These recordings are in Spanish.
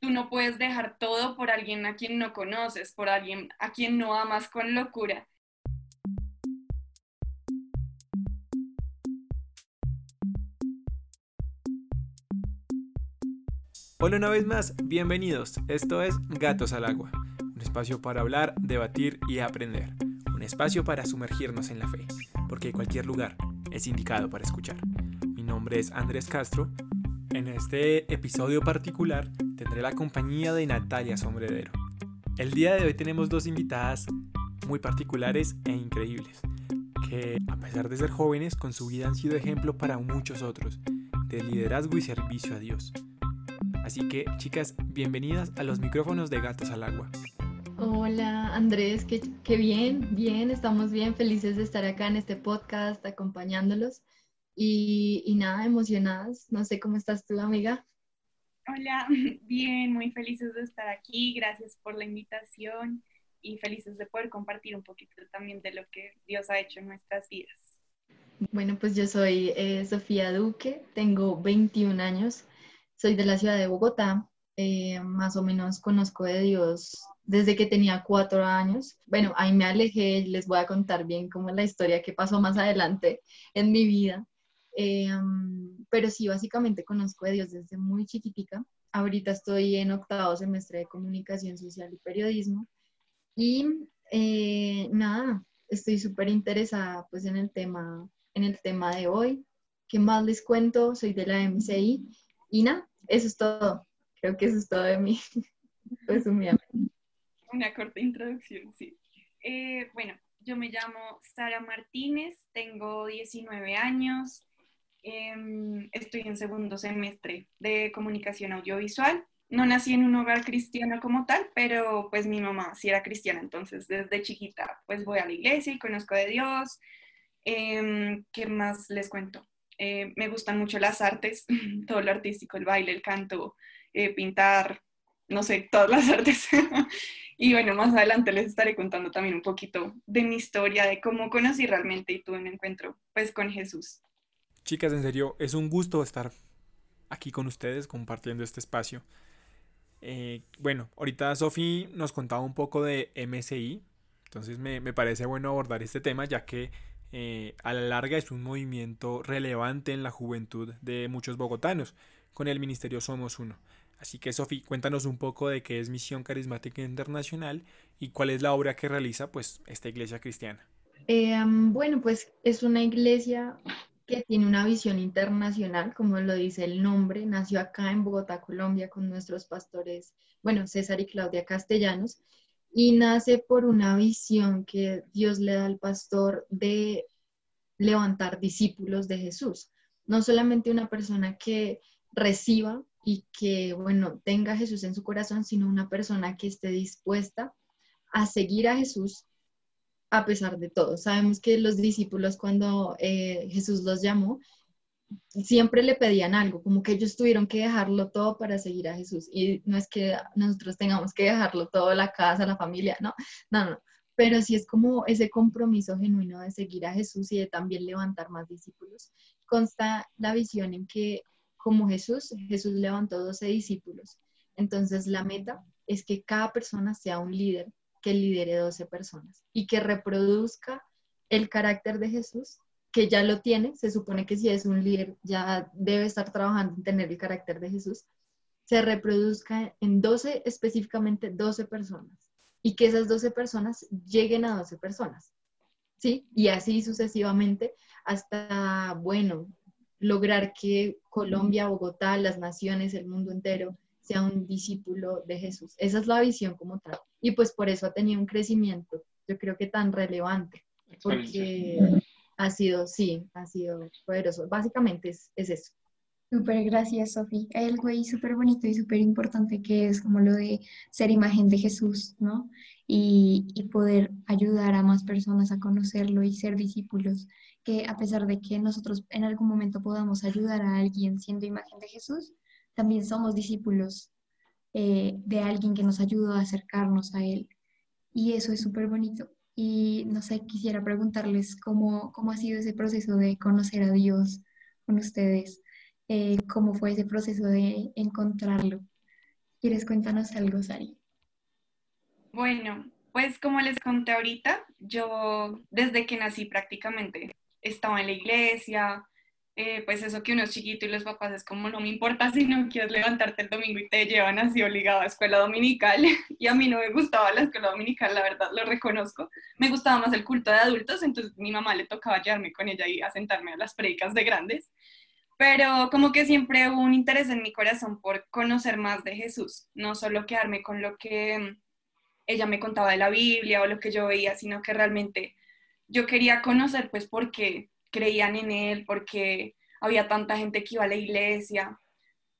tú no puedes dejar todo por alguien a quien no conoces, por alguien a quien no amas con locura. Hola una vez más, bienvenidos. Esto es Gatos al Agua, un espacio para hablar, debatir y aprender. Un espacio para sumergirnos en la fe, porque cualquier lugar es indicado para escuchar. Mi nombre es Andrés Castro. En este episodio particular tendré la compañía de Natalia Sombrerero. El día de hoy tenemos dos invitadas muy particulares e increíbles, que a pesar de ser jóvenes, con su vida han sido ejemplo para muchos otros, de liderazgo y servicio a Dios. Así que, chicas, bienvenidas a los micrófonos de Gatos al Agua. Hola Andrés, qué, qué, bien, bien, estamos bien, felices de estar acá en este podcast acompañándolos y, y nada, emocionadas. No sé cómo estás tú, amiga. Hola, bien, muy felices de estar aquí, gracias por la invitación y felices de poder compartir un poquito también de lo que Dios ha hecho en nuestras vidas. Bueno, pues yo soy eh, Sofía Duque, tengo 21 años, soy de la ciudad de Bogotá, eh, más o menos conozco de Dios desde que tenía cuatro años. Bueno, ahí me alejé, les voy a contar bien cómo es la historia que pasó más adelante en mi vida. Eh, pero sí, básicamente conozco de Dios desde muy chiquitica. Ahorita estoy en octavo semestre de comunicación social y periodismo. Y eh, nada, estoy súper interesada pues en el tema, en el tema de hoy. ¿Qué más les cuento? Soy de la MCI. Y nada, eso es todo. Creo que eso es todo de mí, resumidamente. Una corta introducción, sí. Eh, bueno, yo me llamo Sara Martínez, tengo 19 años, Em, estoy en segundo semestre de comunicación audiovisual. No nací en un hogar cristiano como tal, pero pues mi mamá sí era cristiana, entonces desde chiquita pues voy a la iglesia y conozco de Dios. Em, ¿Qué más les cuento? Eh, me gustan mucho las artes, todo lo artístico, el baile, el canto, eh, pintar, no sé, todas las artes. y bueno, más adelante les estaré contando también un poquito de mi historia, de cómo conocí realmente y tuve un encuentro pues con Jesús. Chicas, en serio, es un gusto estar aquí con ustedes compartiendo este espacio. Eh, bueno, ahorita Sofi nos contaba un poco de MSI, entonces me, parece bueno abordar este tema ya que eh, a la larga es un movimiento relevante en la juventud de muchos bogotanos. Con el Ministerio Somos Uno. Así que Sofi, cuéntanos un poco de qué es Misión Carismática Internacional y cuál es la obra que realiza pues esta iglesia cristiana. Eh, bueno, pues es una iglesia que tiene una visión internacional, como lo dice el nombre, nació acá en Bogotá, Colombia, con nuestros pastores, bueno, César y Claudia Castellanos, y nace por una visión que Dios le da al pastor de levantar discípulos de Jesús. No solamente una persona que reciba y que, bueno, tenga a Jesús en su corazón, sino una persona que esté dispuesta a seguir a Jesús a pesar de todo. Sabemos que los discípulos cuando eh, Jesús los llamó, siempre le pedían algo, como que ellos tuvieron que dejarlo todo para seguir a Jesús. Y no es que nosotros tengamos que dejarlo todo, la casa, la familia, no, no, no. Pero sí es como ese compromiso genuino de seguir a Jesús y de también levantar más discípulos. Consta la visión en que como Jesús, Jesús levantó 12 discípulos. Entonces la meta es que cada persona sea un líder que lidere 12 personas y que reproduzca el carácter de Jesús, que ya lo tiene, se supone que si es un líder ya debe estar trabajando en tener el carácter de Jesús, se reproduzca en 12, específicamente 12 personas, y que esas 12 personas lleguen a 12 personas, ¿sí? Y así sucesivamente hasta, bueno, lograr que Colombia, Bogotá, las naciones, el mundo entero, sea un discípulo de Jesús. Esa es la visión como tal. Y pues por eso ha tenido un crecimiento, yo creo que tan relevante, porque ha sido, sí, ha sido poderoso. Básicamente es, es eso. Súper, gracias, Sofía. Hay algo ahí súper bonito y súper importante que es como lo de ser imagen de Jesús, ¿no? Y, y, poder ayudar a más personas a conocerlo y ser discípulos, que a pesar de que nosotros en algún momento podamos ayudar a alguien siendo imagen de Jesús, también somos discípulos eh, de alguien que nos ayudó a acercarnos a Él. Y eso es súper bonito. Y no sé, quisiera preguntarles cómo, cómo ha sido ese proceso de conocer a Dios con ustedes, eh, cómo fue ese proceso de encontrarlo. ¿Quieres cuéntanos algo, Sari? Bueno, pues como les conté ahorita, yo desde que nací prácticamente estaba en la iglesia, eh, pues eso que uno es chiquito y los papás es como no me importa si no quieres levantarte el domingo y te llevan así obligado a escuela dominical y a mí no me gustaba la escuela dominical, la verdad lo reconozco, me gustaba más el culto de adultos, entonces mi mamá le tocaba llevarme con ella y a sentarme a las predicas de grandes, pero como que siempre hubo un interés en mi corazón por conocer más de Jesús, no solo quedarme con lo que ella me contaba de la Biblia o lo que yo veía, sino que realmente yo quería conocer pues por qué creían en él, porque había tanta gente que iba a la iglesia.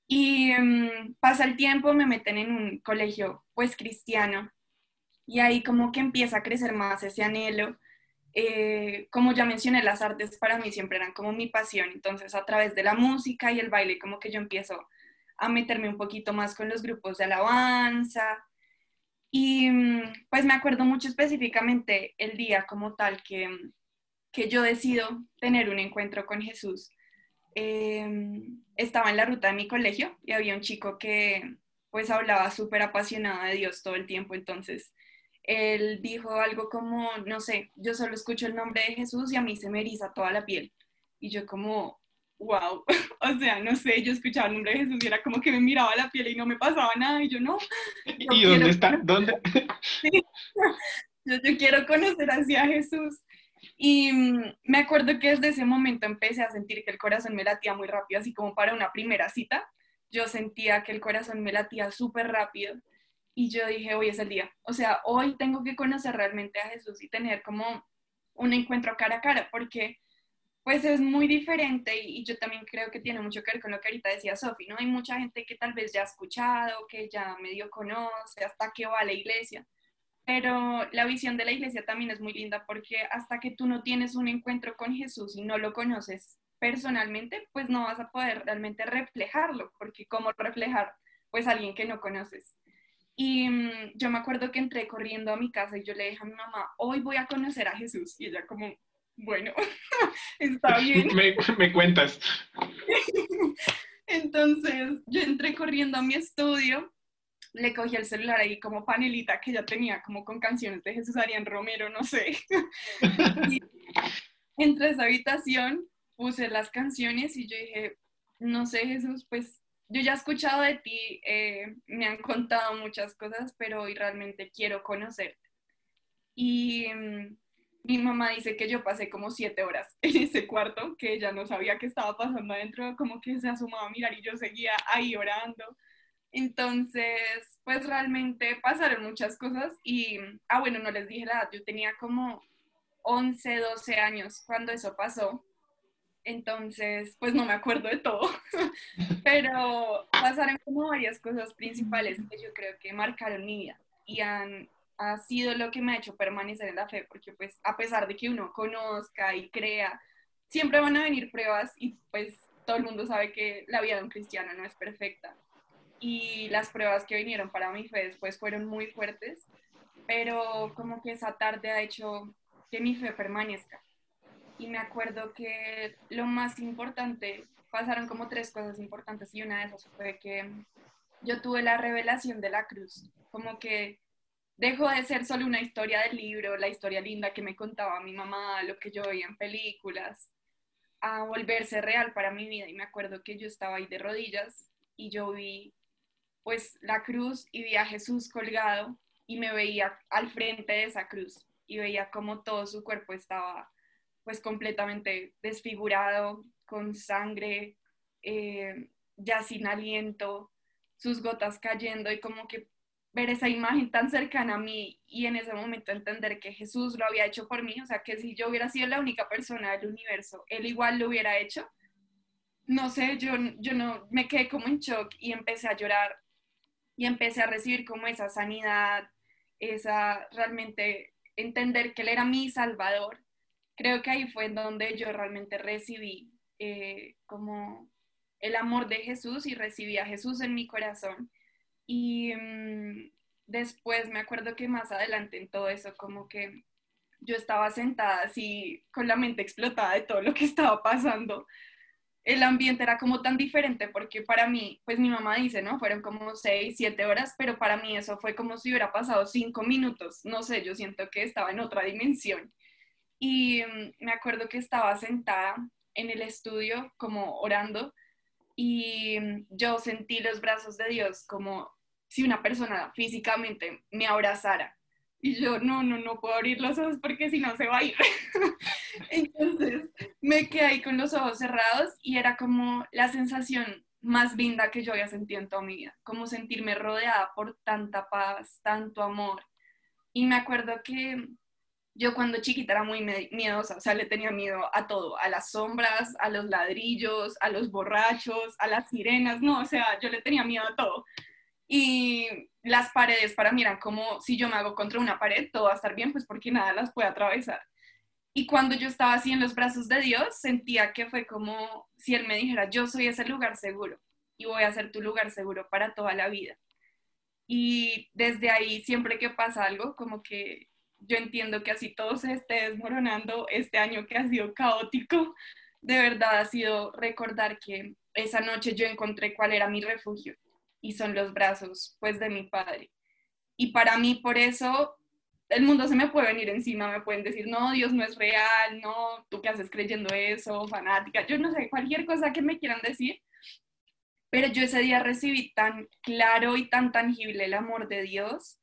Y mm, pasa el tiempo, me meten en un colegio pues cristiano y ahí como que empieza a crecer más ese anhelo. Eh, como ya mencioné, las artes para mí siempre eran como mi pasión, entonces a través de la música y el baile como que yo empiezo a meterme un poquito más con los grupos de alabanza. Y mm, pues me acuerdo mucho específicamente el día como tal que, que yo decido tener un encuentro con Jesús. Em, estaba en la ruta de mi colegio y había un chico que pues hablaba súper apasionado de Dios todo el tiempo, entonces él dijo algo como, no sé, yo solo escucho el nombre de Jesús y a mí se me eriza toda la piel. Y yo como, wow, o sea, no sé, yo escuchaba el nombre de Jesús y era como que me miraba la piel y no me pasaba nada y yo no. ¿Y dónde está? ¿Dónde? yo, yo quiero conocer hacia Jesús. Y mm, me acuerdo que desde ese momento empecé a sentir que el corazón me latía muy rápido, así como para una primera cita. Yo sentía que el corazón me latía súper rápido y yo dije, hoy es el día. O sea, hoy tengo que conocer realmente a Jesús y tener como un encuentro cara a cara, porque pues es muy diferente y yo también creo que tiene mucho que ver con lo que ahorita decía Sofi, ¿no? Hay mucha gente que tal vez ya ha escuchado, que ya medio conoce, hasta que va a la iglesia, pero la visión de la iglesia también es muy linda porque hasta que tú no tienes un encuentro con Jesús y no lo conoces personalmente, pues no vas a poder realmente reflejarlo, porque ¿cómo reflejar pues a alguien que no conoces? Y mm, yo me acuerdo que entré corriendo a mi casa y yo le dije a mi mamá, hoy voy a conocer a Jesús. Y ella como, bueno, está bien. me, me cuentas. Entonces yo entré corriendo a mi estudio le cogí el celular ahí como panelita que ya tenía, como con canciones de Jesús Arián Romero, no sé. y entre esa habitación puse las canciones y yo dije, no sé Jesús, pues yo ya he escuchado de ti, eh, me han contado muchas cosas, pero hoy realmente quiero conocerte. Y mm, mi mamá dice que yo pasé como siete horas en ese cuarto, que ella no sabía qué estaba pasando adentro, como que se asomaba a mirar y yo seguía ahí orando. Entonces, pues realmente pasaron muchas cosas y, ah, bueno, no les dije la edad, yo tenía como 11, 12 años cuando eso pasó. Entonces, pues no me acuerdo de todo, pero pasaron como varias cosas principales que yo creo que marcaron mi vida y han ha sido lo que me ha hecho permanecer en la fe, porque pues a pesar de que uno conozca y crea, siempre van a venir pruebas y pues todo el mundo sabe que la vida de un cristiano no es perfecta y las pruebas que vinieron para mi fe después fueron muy fuertes, pero como que esa tarde ha hecho que mi fe permanezca. Y me acuerdo que lo más importante, pasaron como tres cosas importantes y una de esas fue que yo tuve la revelación de la cruz, como que dejó de ser solo una historia del libro, la historia linda que me contaba mi mamá, lo que yo veía en películas, a volverse real para mi vida. Y me acuerdo que yo estaba ahí de rodillas y yo vi pues la cruz y vi a Jesús colgado y me veía al frente de esa cruz y veía como todo su cuerpo estaba pues completamente desfigurado, con sangre, eh, ya sin aliento, sus gotas cayendo y como que ver esa imagen tan cercana a mí y en ese momento entender que Jesús lo había hecho por mí, o sea, que si yo hubiera sido la única persona del universo, él igual lo hubiera hecho. No sé, yo, yo no me quedé como en shock y empecé a llorar y empecé a recibir como esa sanidad, esa realmente entender que Él era mi Salvador. Creo que ahí fue en donde yo realmente recibí eh, como el amor de Jesús y recibí a Jesús en mi corazón. Y mm, después me acuerdo que más adelante en todo eso, como que yo estaba sentada así con la mente explotada de todo lo que estaba pasando el ambiente era como tan diferente porque para mí, pues mi mamá dice, ¿no? Fueron como seis, siete horas, pero para mí eso fue como si hubiera pasado cinco minutos. No sé, yo siento que estaba en otra dimensión. Y mm, me acuerdo que estaba sentada en el estudio como orando y mm, yo sentí los brazos de Dios como si una persona físicamente me abrazara. Y yo, no, no, no puedo abrir los ojos porque si no se va a ir. Entonces me quedé ahí con los ojos cerrados y era como la sensación más linda que yo había sentido en toda mi vida, como sentirme rodeada por tanta paz, tanto amor. Y me acuerdo que yo cuando chiquita era muy miedosa, o sea, le tenía miedo a todo, a las sombras, a los ladrillos, a los borrachos, a las sirenas, no, o sea, yo le tenía miedo a todo. Y las paredes para mí eran como si yo me hago contra una pared, todo va a estar bien, pues porque nada las puede atravesar. Y cuando yo estaba así en los brazos de Dios, sentía que fue como si Él me dijera, yo soy ese lugar seguro y voy a ser tu lugar seguro para toda la vida. Y desde ahí, siempre que pasa algo, como que yo entiendo que así todo se esté desmoronando este año que ha sido caótico, de verdad ha sido recordar que esa noche yo encontré cuál era mi refugio y son los brazos pues de mi padre. Y para mí por eso el mundo se me puede venir encima, me pueden decir, no, Dios no es real, no, tú qué haces creyendo eso, fanática, yo no sé, cualquier cosa que me quieran decir, pero yo ese día recibí tan claro y tan tangible el amor de Dios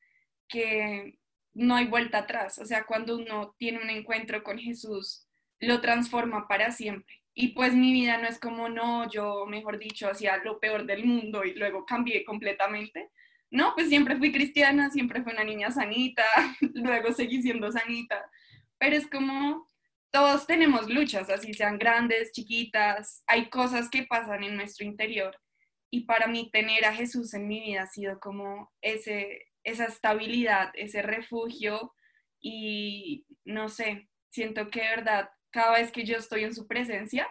que no hay vuelta atrás. O sea, cuando uno tiene un encuentro con Jesús, lo transforma para siempre. Y pues mi vida no es como, no, yo, mejor dicho, hacía lo peor del mundo y luego cambié completamente. No, pues siempre fui cristiana, siempre fui una niña sanita, luego seguí siendo sanita. Pero es como, todos tenemos luchas, así sean grandes, chiquitas, hay cosas que pasan en nuestro interior. Y para mí tener a Jesús en mi vida ha sido como ese, esa estabilidad, ese refugio y no sé, siento que de verdad cada vez que yo estoy en su presencia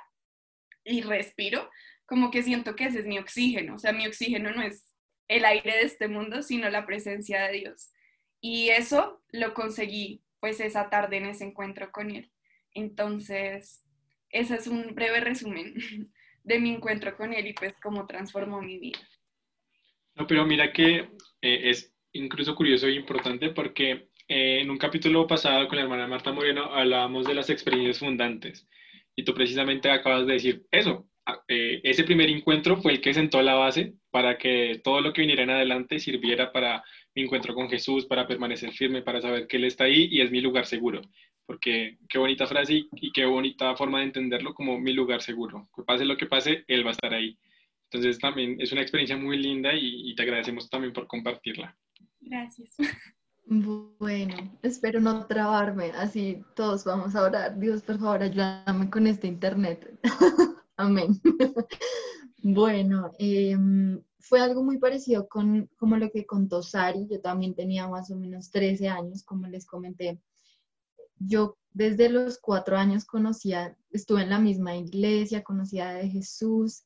y respiro, como que siento que ese es mi oxígeno, o sea, mi oxígeno no es el aire de este mundo, sino la presencia de Dios. Y eso lo conseguí pues esa tarde en ese encuentro con Él. Entonces, ese es un breve resumen de mi encuentro con Él y pues cómo transformó mi vida. No, pero mira que eh, es incluso curioso e importante porque eh, en un capítulo pasado con la hermana Marta Moreno hablábamos de las experiencias fundantes y tú precisamente acabas de decir eso. Eh, ese primer encuentro fue el que sentó la base para que todo lo que viniera en adelante sirviera para mi encuentro con Jesús, para permanecer firme, para saber que Él está ahí y es mi lugar seguro. Porque qué bonita frase y, qué bonita forma de entenderlo como mi lugar seguro. Que pase lo que pase, Él va a estar ahí. Entonces también es una experiencia muy linda y te agradecemos también por compartirla. Gracias. Bueno, espero no trabarme, así todos vamos a orar. Dios, por favor, ayúdame con este internet. Amén. bueno, em, fue algo muy parecido con como lo que contó Sari. Yo también tenía más o menos 13 años, como les comenté. Yo desde los cuatro años conocía, estuve en la misma iglesia, conocía de Jesús.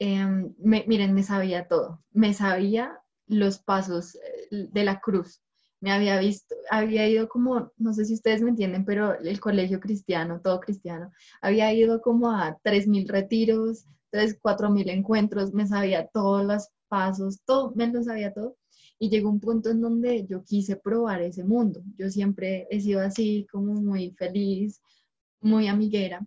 Em, miren, me sabía todo. Me sabía los pasos eh, de la cruz. Me había visto, había ido como, no sé si ustedes me entienden, pero el colegio cristiano, todo cristiano, había ido como a 3.000 retiros, 3, 4.000 encuentros, me sabía todos los pasos, todo, me lo sabía todo. Y llegó un punto en donde yo quise probar ese mundo. Yo siempre he sido así, como muy feliz, muy amiguera.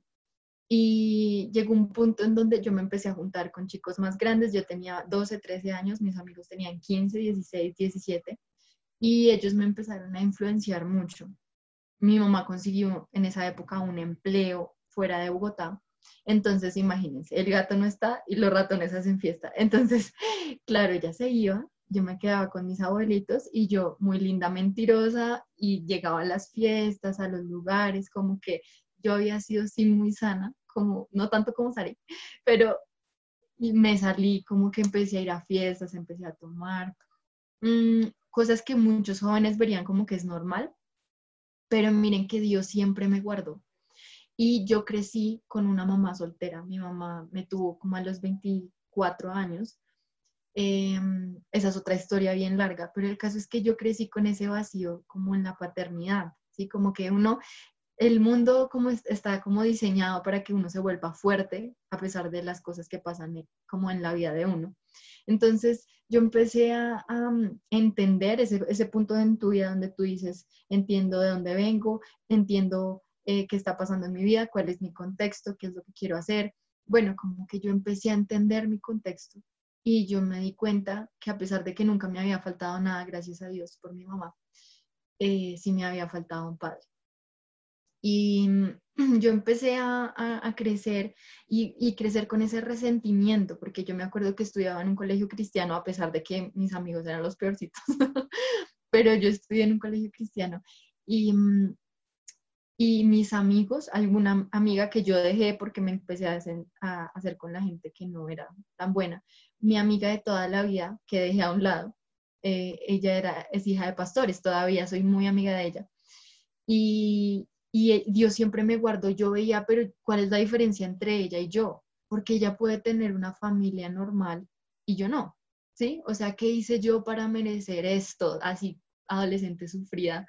Y llegó un punto en donde yo me empecé a juntar con chicos más grandes. Yo tenía 12, 13 años, mis amigos tenían 15, 16, 17 y ellos me empezaron a influenciar mucho. Mi mamá consiguió en esa época un empleo fuera de Bogotá. Entonces, imagínense, el gato no está y los ratones hacen fiesta. Entonces, claro, ella se iba, yo me quedaba con mis abuelitos y yo, muy linda, mentirosa, y llegaba a las fiestas, a los lugares, como que yo había sido sí muy sana como, no tanto como salí, pero me salí, como que empecé a ir a fiestas, empecé a tomar, mm, cosas que muchos jóvenes verían como que es normal, pero miren que Dios siempre me guardó. Y yo crecí con una mamá soltera, mi mamá me tuvo como a los 24 años. Em, esa es otra historia bien larga, pero el caso es que yo crecí con ese vacío como en la paternidad, ¿sí? Como que uno el mundo está como diseñado para que uno se vuelva fuerte a pesar de las cosas que pasan como en la vida de uno. Entonces yo empecé a, mm, entender ese, ese, punto en tu vida donde tú dices, entiendo de dónde vengo, entiendo eh, qué está pasando en mi vida, cuál es mi contexto, qué es lo que quiero hacer. Bueno, como que yo empecé a entender mi contexto y yo me di cuenta que a pesar de que nunca me había faltado nada, gracias a Dios por mi mamá, eh, sí me había faltado un padre. Y yo empecé a, crecer y, crecer con ese resentimiento, porque yo me acuerdo que estudiaba en un colegio cristiano, a pesar de que mis amigos eran los peorcitos, pero yo estudié en un colegio cristiano. Y, mm, y mis amigos, alguna amiga que yo dejé porque me empecé a hacer, con la gente que no era tan buena, mi amiga de toda la vida que dejé a un lado, eh, ella era, es hija de pastores, todavía soy muy amiga de ella. Y, y eh, Dios siempre me guardó, yo veía, pero ¿cuál es la diferencia entre ella y yo? Porque ella puede tener una familia normal y yo no, ¿sí? O sea, ¿qué hice yo para merecer esto? Así, adolescente sufrida.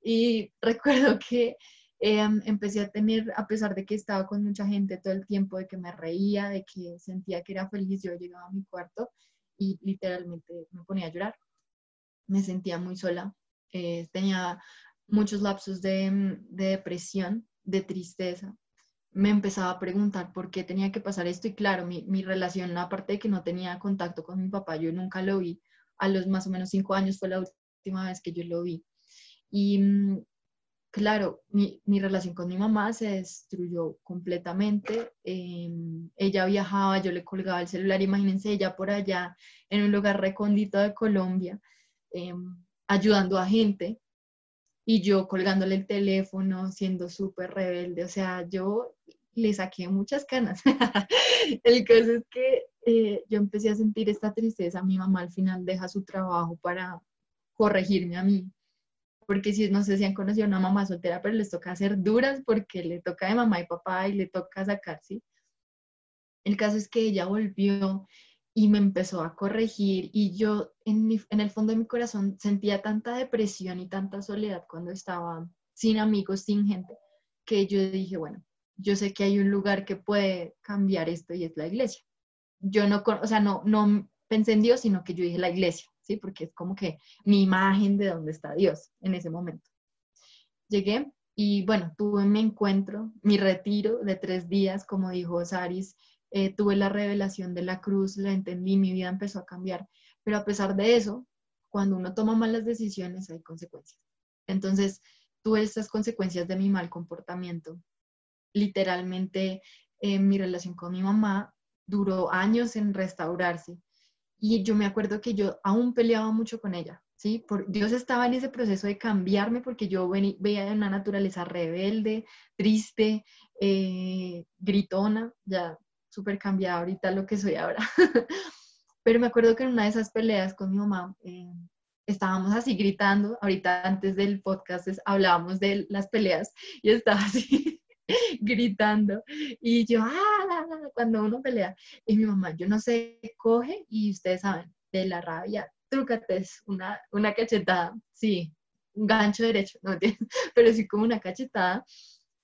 Y recuerdo que em, empecé a tener, a pesar de que estaba con mucha gente todo el tiempo, de que me reía, de que sentía que era feliz, yo llegaba a mi cuarto y literalmente me ponía a llorar. Me sentía muy sola. Eh, tenía muchos lapsos de, depresión, de tristeza. Me empezaba a preguntar por qué tenía que pasar esto y claro, mi, mi, relación, aparte de que no tenía contacto con mi papá, yo nunca lo vi. A los más o menos cinco años fue la última vez que yo lo vi. Y mm, claro, mi, mi relación con mi mamá se destruyó completamente. Em, ella viajaba, yo le colgaba el celular, imagínense ella por allá en un lugar recóndito de Colombia, em, ayudando a gente y yo colgándole el teléfono, siendo súper rebelde, o sea, yo le saqué muchas canas. el caso es que eh, yo empecé a sentir esta tristeza, mi mamá al final deja su trabajo para corregirme a mí, porque si no sé si han conocido a una mamá soltera, pero les toca hacer duras porque le toca de mamá y papá y le toca sacar, ¿sí? El caso es que ella volvió y me empezó a corregir y yo en, el fondo de mi corazón sentía tanta depresión y tanta soledad cuando estaba sin amigos, sin gente, que yo dije, bueno, yo sé que hay un lugar que puede cambiar esto y es la iglesia. Yo no, o sea, no, no pensé en Dios, sino que yo dije la iglesia, ¿sí? Porque es como que mi imagen de dónde está Dios en ese momento. Llegué y bueno, tuve mi encuentro, mi retiro de tres días, como dijo Saris, eh, tuve la revelación de la cruz, la entendí, mi vida empezó a cambiar. Pero a pesar de eso, cuando uno toma malas decisiones hay consecuencias. Entonces, tuve estas consecuencias de mi mal comportamiento. Literalmente, eh, mi relación con mi mamá duró años en restaurarse. Y yo me acuerdo que yo aún peleaba mucho con ella, ¿sí? Por, Dios estaba en ese proceso de cambiarme porque yo veía una naturaleza rebelde, triste, eh, gritona, ya súper cambiada ahorita lo que soy ahora. Pero me acuerdo que en una de esas peleas con mi mamá eh, estábamos así gritando. Ahorita antes del podcast hablábamos de las peleas y estaba así gritando. Y yo, ah, cuando uno pelea. Y mi mamá, yo no sé, coge y ustedes saben, de la rabia, trúcate, una, una cachetada. Sí, un gancho derecho, no pero sí como una cachetada.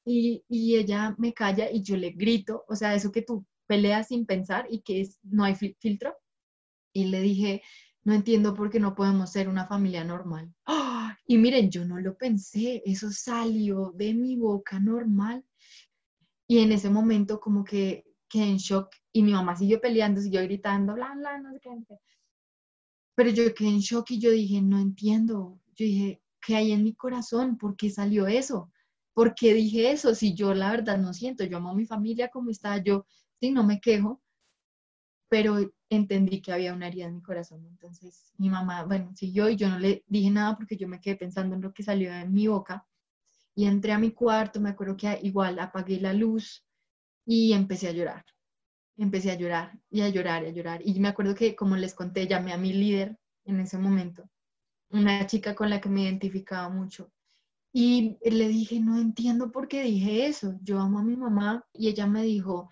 Y, y, ella me calla y yo le grito, o sea, eso que tú pelea sin pensar y que es, no hay filtro. Y le dije, no entiendo por qué no podemos ser una familia normal. ¡Ah! Y miren, yo no lo pensé, eso salió de mi boca normal. Y en ese momento como que quedé en shock y mi mamá siguió peleando, siguió gritando, bla, bla, no sé qué. Pero yo quedé en shock y yo dije, no entiendo. Yo dije, ¿qué hay en mi corazón? ¿Por qué salió eso? ¿Por qué dije eso? Si yo la verdad no siento, yo amo a mi familia como está, yo sí, no me quejo, pero entendí que había una herida en mi corazón. Entonces mi mamá, bueno, siguió y yo no le dije nada porque yo me quedé pensando en lo que salió de mi boca. Y entré a mi cuarto, me acuerdo que igual apagué la luz y empecé a llorar. Empecé a llorar y a llorar y a llorar. Y me acuerdo que, como les conté, llamé a mi líder en ese momento, una chica con la que me identificaba mucho. Y le dije, no entiendo por qué dije eso. Yo amo a mi mamá y ella me dijo,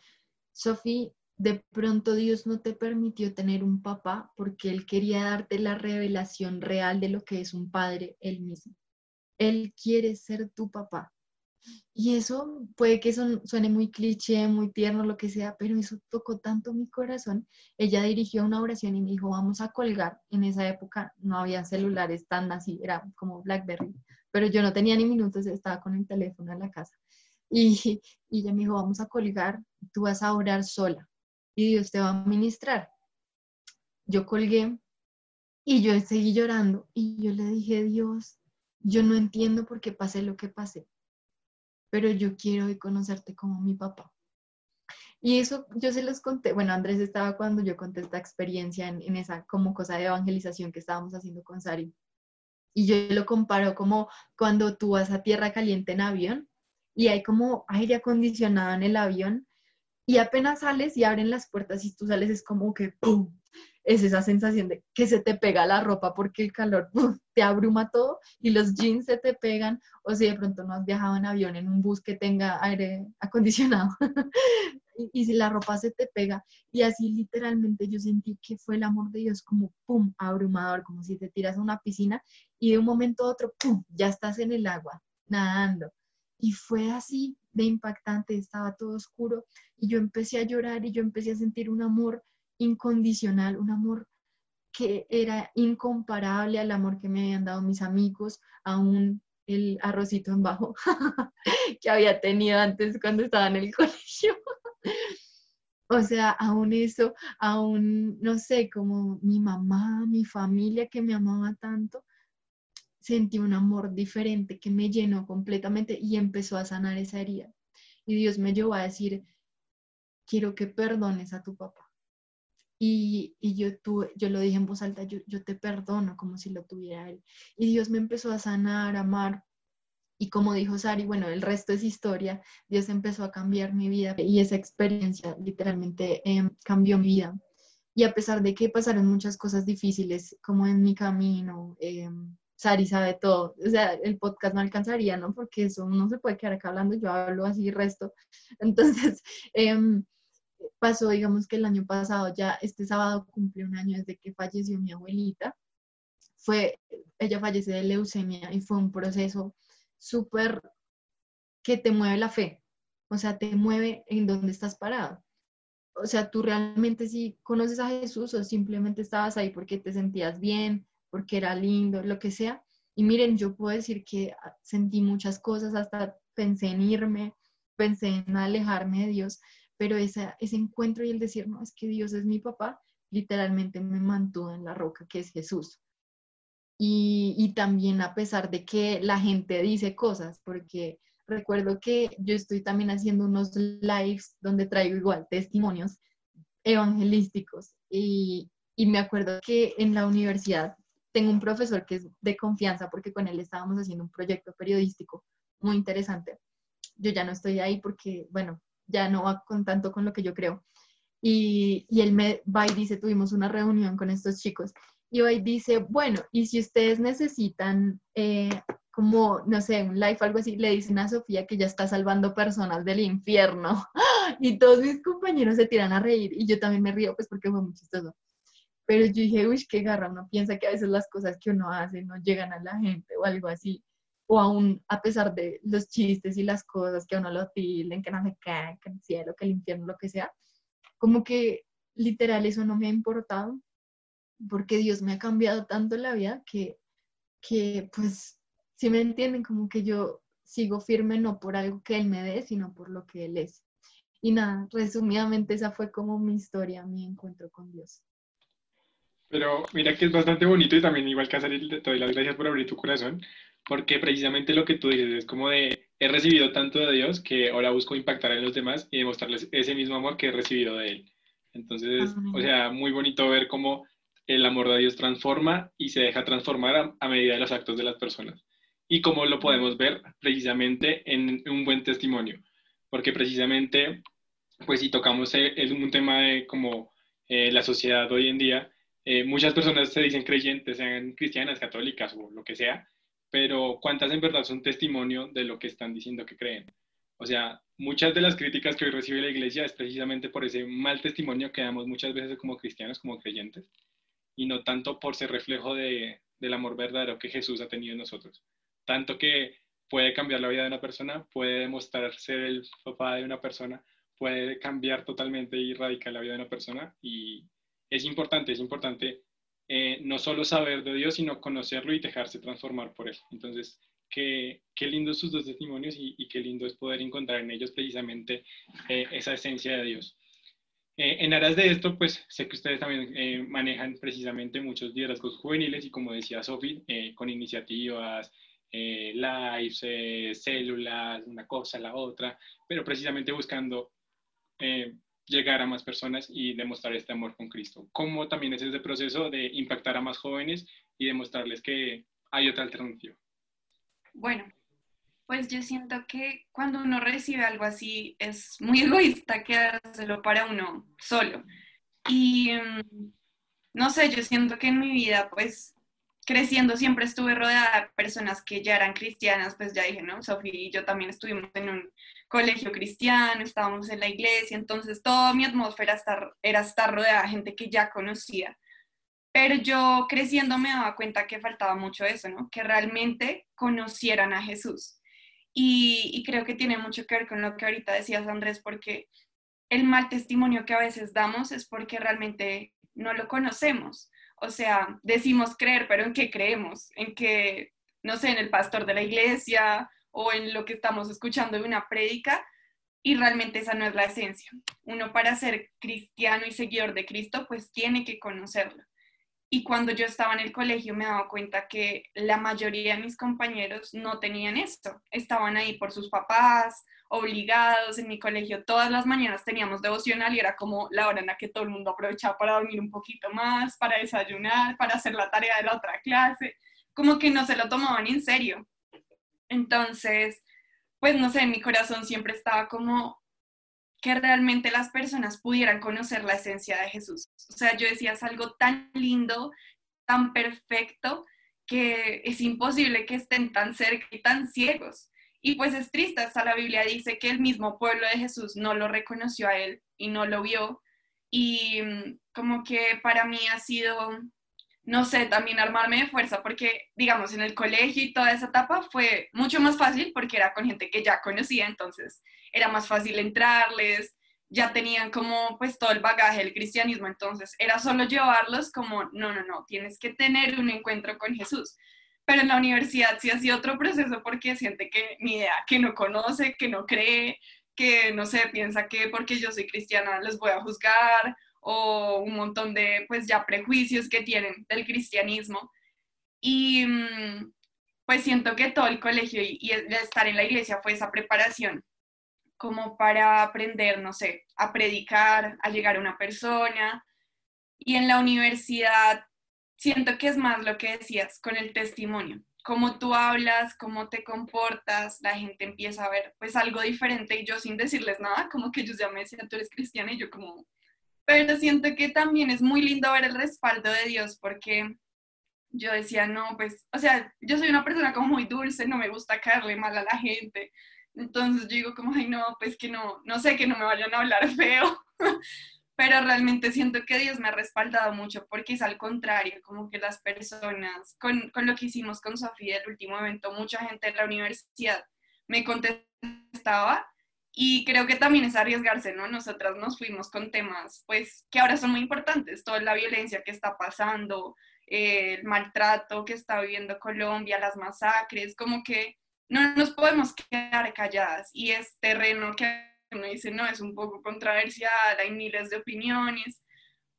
Sophie, de pronto Dios no te permitió tener un papá porque Él quería darte la revelación real de lo que es un padre Él mismo. Él quiere ser tu papá. Y eso puede que suene muy cliché, muy tierno, lo que sea, pero eso tocó tanto mi corazón. Ella dirigió una oración y me dijo, vamos a colgar. En esa época no había celulares tan así, era como BlackBerry, pero yo no tenía ni minutos, estaba con el teléfono en la casa. Y, y ella me dijo, vamos a colgar, tú vas a orar sola y Dios te va a ministrar. Yo colgué y yo seguí llorando y yo le dije, Dios, yo no entiendo por qué pasé lo que pasé pero yo quiero hoy conocerte como mi papá. Y eso yo se los conté, bueno, Andrés estaba cuando yo conté esta experiencia en, esa como cosa de evangelización que estábamos haciendo con Sari. Y yo lo comparo como cuando tú vas a tierra caliente en avión y hay como aire acondicionado en el avión y apenas sales y abren las puertas y tú sales es como que ¡pum! es esa sensación de que se te pega la ropa porque el calor te abruma todo y los jeans se te pegan o si de pronto no has viajado en avión en un bus que tenga aire acondicionado y, si la ropa se te pega. Y así literalmente yo sentí que fue el amor de Dios como pum, abrumador, como si te tiras a una piscina y de un momento a otro pum, ya estás en el agua nadando y fue así de impactante, estaba todo oscuro y yo empecé a llorar y yo empecé a sentir un amor incondicional, un amor que era incomparable al amor que me habían dado mis amigos, aún el arrocito en bajo que había tenido antes cuando estaba en el colegio. o sea, aún eso, aún, no sé, como mi mamá, mi familia que me amaba tanto, sentí un amor diferente que me llenó completamente y empezó a sanar esa herida. Y Dios me llevó a decir, quiero que perdones a tu papá. Y, yo, yo lo dije en voz alta, yo, yo te perdono como si lo tuviera él. Y Dios me empezó a sanar, a amar. Y como dijo Sari, bueno, el resto es historia. Dios empezó a cambiar mi vida y esa experiencia literalmente em, cambió mi vida. Y a pesar de que pasaron muchas cosas difíciles, como en mi camino, em, Sari sabe todo. O sea, el podcast no alcanzaría, ¿no? Porque eso no se puede quedar acá hablando, yo hablo así resto. Entonces, em, pasó, digamos que el año pasado, ya este sábado cumplió un año desde que falleció mi abuelita. Fue, ella falleció de leucemia y fue un proceso súper que te mueve la fe, o sea, te mueve en donde estás parado. O sea, tú realmente sí conoces a Jesús o simplemente estabas ahí porque te sentías bien, porque era lindo, lo que sea. Y miren, yo puedo decir que sentí muchas cosas, hasta pensé en irme, pensé en alejarme de Dios, pero ese encuentro y el decir, no, es que Dios es mi papá, literalmente me mantuvo en la roca que es Jesús. Y, y, también a pesar de que la gente dice cosas, porque recuerdo que yo estoy también haciendo unos lives donde traigo igual testimonios evangelísticos y, y me acuerdo que en la universidad tengo un profesor que es de confianza porque con él estábamos haciendo un proyecto periodístico muy interesante. Yo ya no estoy ahí porque, bueno, ya no va con tanto con lo que yo creo. Y, y él me va y dice, tuvimos una reunión con estos chicos, y hoy dice, bueno, y si ustedes necesitan eh, como, no sé, un live, algo así, le dicen a Sofía que ya está salvando personas del infierno. Y todos mis compañeros se tiran a reír y yo también me río, pues porque fue muy chistoso. Pero yo dije, uy, qué garra, uno piensa que a veces las cosas que uno hace no llegan a la gente o algo así o aún a pesar de los chistes y las cosas que a uno lo tilden, que no se cae, que el cielo, que el infierno, lo que sea, como que literal eso no me ha importado, porque Dios me ha cambiado tanto la vida que, que pues, si me entienden, como que yo sigo firme no por algo que Él me dé, sino por lo que Él es. Y nada, resumidamente esa fue como mi historia, mi encuentro con Dios. Pero mira que es bastante bonito y también igual que hacer, te doy las gracias por abrir tu corazón, porque precisamente lo que tú dices es como de, he recibido tanto de Dios que ahora busco impactar en los demás y demostrarles ese mismo amor que he recibido de Él. Entonces, o sea, muy bonito ver cómo el amor de Dios transforma y se deja transformar a, medida de los actos de las personas. Y cómo lo podemos ver precisamente en un buen testimonio, porque precisamente, pues si tocamos el, un tema de como eh, la sociedad hoy en día, eh, muchas personas se dicen creyentes, sean cristianas, católicas o lo que sea, pero ¿cuántas en verdad son testimonio de lo que están diciendo que creen? O sea, muchas de las críticas que hoy recibe la iglesia es precisamente por ese mal testimonio que damos muchas veces como cristianos, como creyentes, y no tanto por ser reflejo de, del amor verdadero que Jesús ha tenido en nosotros. Tanto que puede cambiar la vida de una persona, puede demostrar ser el papá de una persona, puede cambiar totalmente y radicar la vida de una persona. Y es importante, es importante eh, no solo saber de Dios, sino conocerlo y dejarse transformar por él. Entonces, qué, qué lindo sus dos testimonios y, qué lindo es poder encontrar en ellos precisamente eh, esa esencia de Dios. Eh, en aras de esto, pues sé que ustedes también eh, manejan precisamente muchos liderazgos juveniles y como decía Sofi, con iniciativas, lives, células, una cosa, la otra, pero precisamente buscando llegar a más personas y demostrar este amor con Cristo. ¿Cómo también es ese proceso de impactar a más jóvenes y demostrarles que hay otra alternativa? Bueno, pues yo siento que cuando uno recibe algo así es muy egoísta quedárselo para uno solo. Y mm, no sé, yo siento que en mi vida, pues creciendo siempre estuve rodeada de personas que ya eran cristianas, pues ya dije, ¿no? Sofía y yo también estuvimos en un colegio cristiano, estábamos en la iglesia, entonces toda mi atmósfera era estar rodeada de gente que ya conocía. Pero yo creciendo me daba cuenta que faltaba mucho eso, ¿no? Que realmente conocieran a Jesús. Y, creo que tiene mucho que ver con lo que ahorita decías, Andrés, porque el mal testimonio que a veces damos es porque realmente no lo conocemos. O sea, decimos creer, pero ¿en qué creemos? En que, no sé, en el pastor de la iglesia o en lo que estamos escuchando de una prédica, y realmente esa no es la esencia. Uno para ser cristiano y seguidor de Cristo, pues tiene que conocerlo. Y cuando yo estaba en el colegio me daba cuenta que la mayoría de mis compañeros no tenían esto. Estaban ahí por sus papás, obligados. En mi colegio todas las mañanas teníamos devocional y era como la hora en la que todo el mundo aprovechaba para dormir un poquito más, para desayunar, para hacer la tarea de la otra clase. Como que no se lo tomaban en serio. Entonces, pues no sé, mi corazón siempre estaba como, que realmente las personas pudieran conocer la esencia de Jesús. O sea, yo decía, es algo tan lindo, tan perfecto, que es imposible que estén tan cerca y tan ciegos. Y pues es triste, hasta la Biblia dice que el mismo pueblo de Jesús no lo reconoció a él y no lo vio. Y mm, como que para mí ha sido no sé, también armarme de fuerza, porque, digamos, en el colegio y toda esa etapa fue mucho más fácil porque era con gente que ya conocía, entonces era más fácil entrarles, ya tenían como pues todo el bagaje del cristianismo, entonces era solo llevarlos como, no, no, no, tienes que tener un encuentro con Jesús. Pero en la universidad sí ha otro proceso porque siente que mi idea, que no conoce, que no cree, que no sé, piensa que porque yo soy cristiana les voy a juzgar o un montón de pues ya prejuicios que tienen del cristianismo. Y mm, pues siento que todo el colegio y, estar en la iglesia fue esa preparación como para aprender, no sé, a predicar, a llegar a una persona. Y en la universidad siento que es más lo que decías con el testimonio. Cómo tú hablas, cómo te comportas, la gente empieza a ver pues algo diferente y yo sin decirles nada, como que ellos ya me decían, tú eres cristiana y yo como, pero siento que también es muy lindo ver el respaldo de Dios porque yo decía, no, pues, o sea, yo soy una persona como muy dulce, no me gusta caerle mal a la gente. Entonces yo digo como, ay, no, pues que no, no sé, que no me vayan a hablar feo. Pero realmente siento que Dios me ha respaldado mucho porque es al contrario, como que las personas, con, con lo que hicimos con Sofía el último evento, mucha gente de la universidad me contestaba y creo que también es arriesgarse, ¿no? Nosotras nos fuimos con temas, pues, que ahora son muy importantes, toda la violencia que está pasando, eh, el maltrato que está viviendo Colombia, las masacres, como que no nos podemos quedar calladas. Y es terreno que uno dice, no, es un poco controversial, hay miles de opiniones,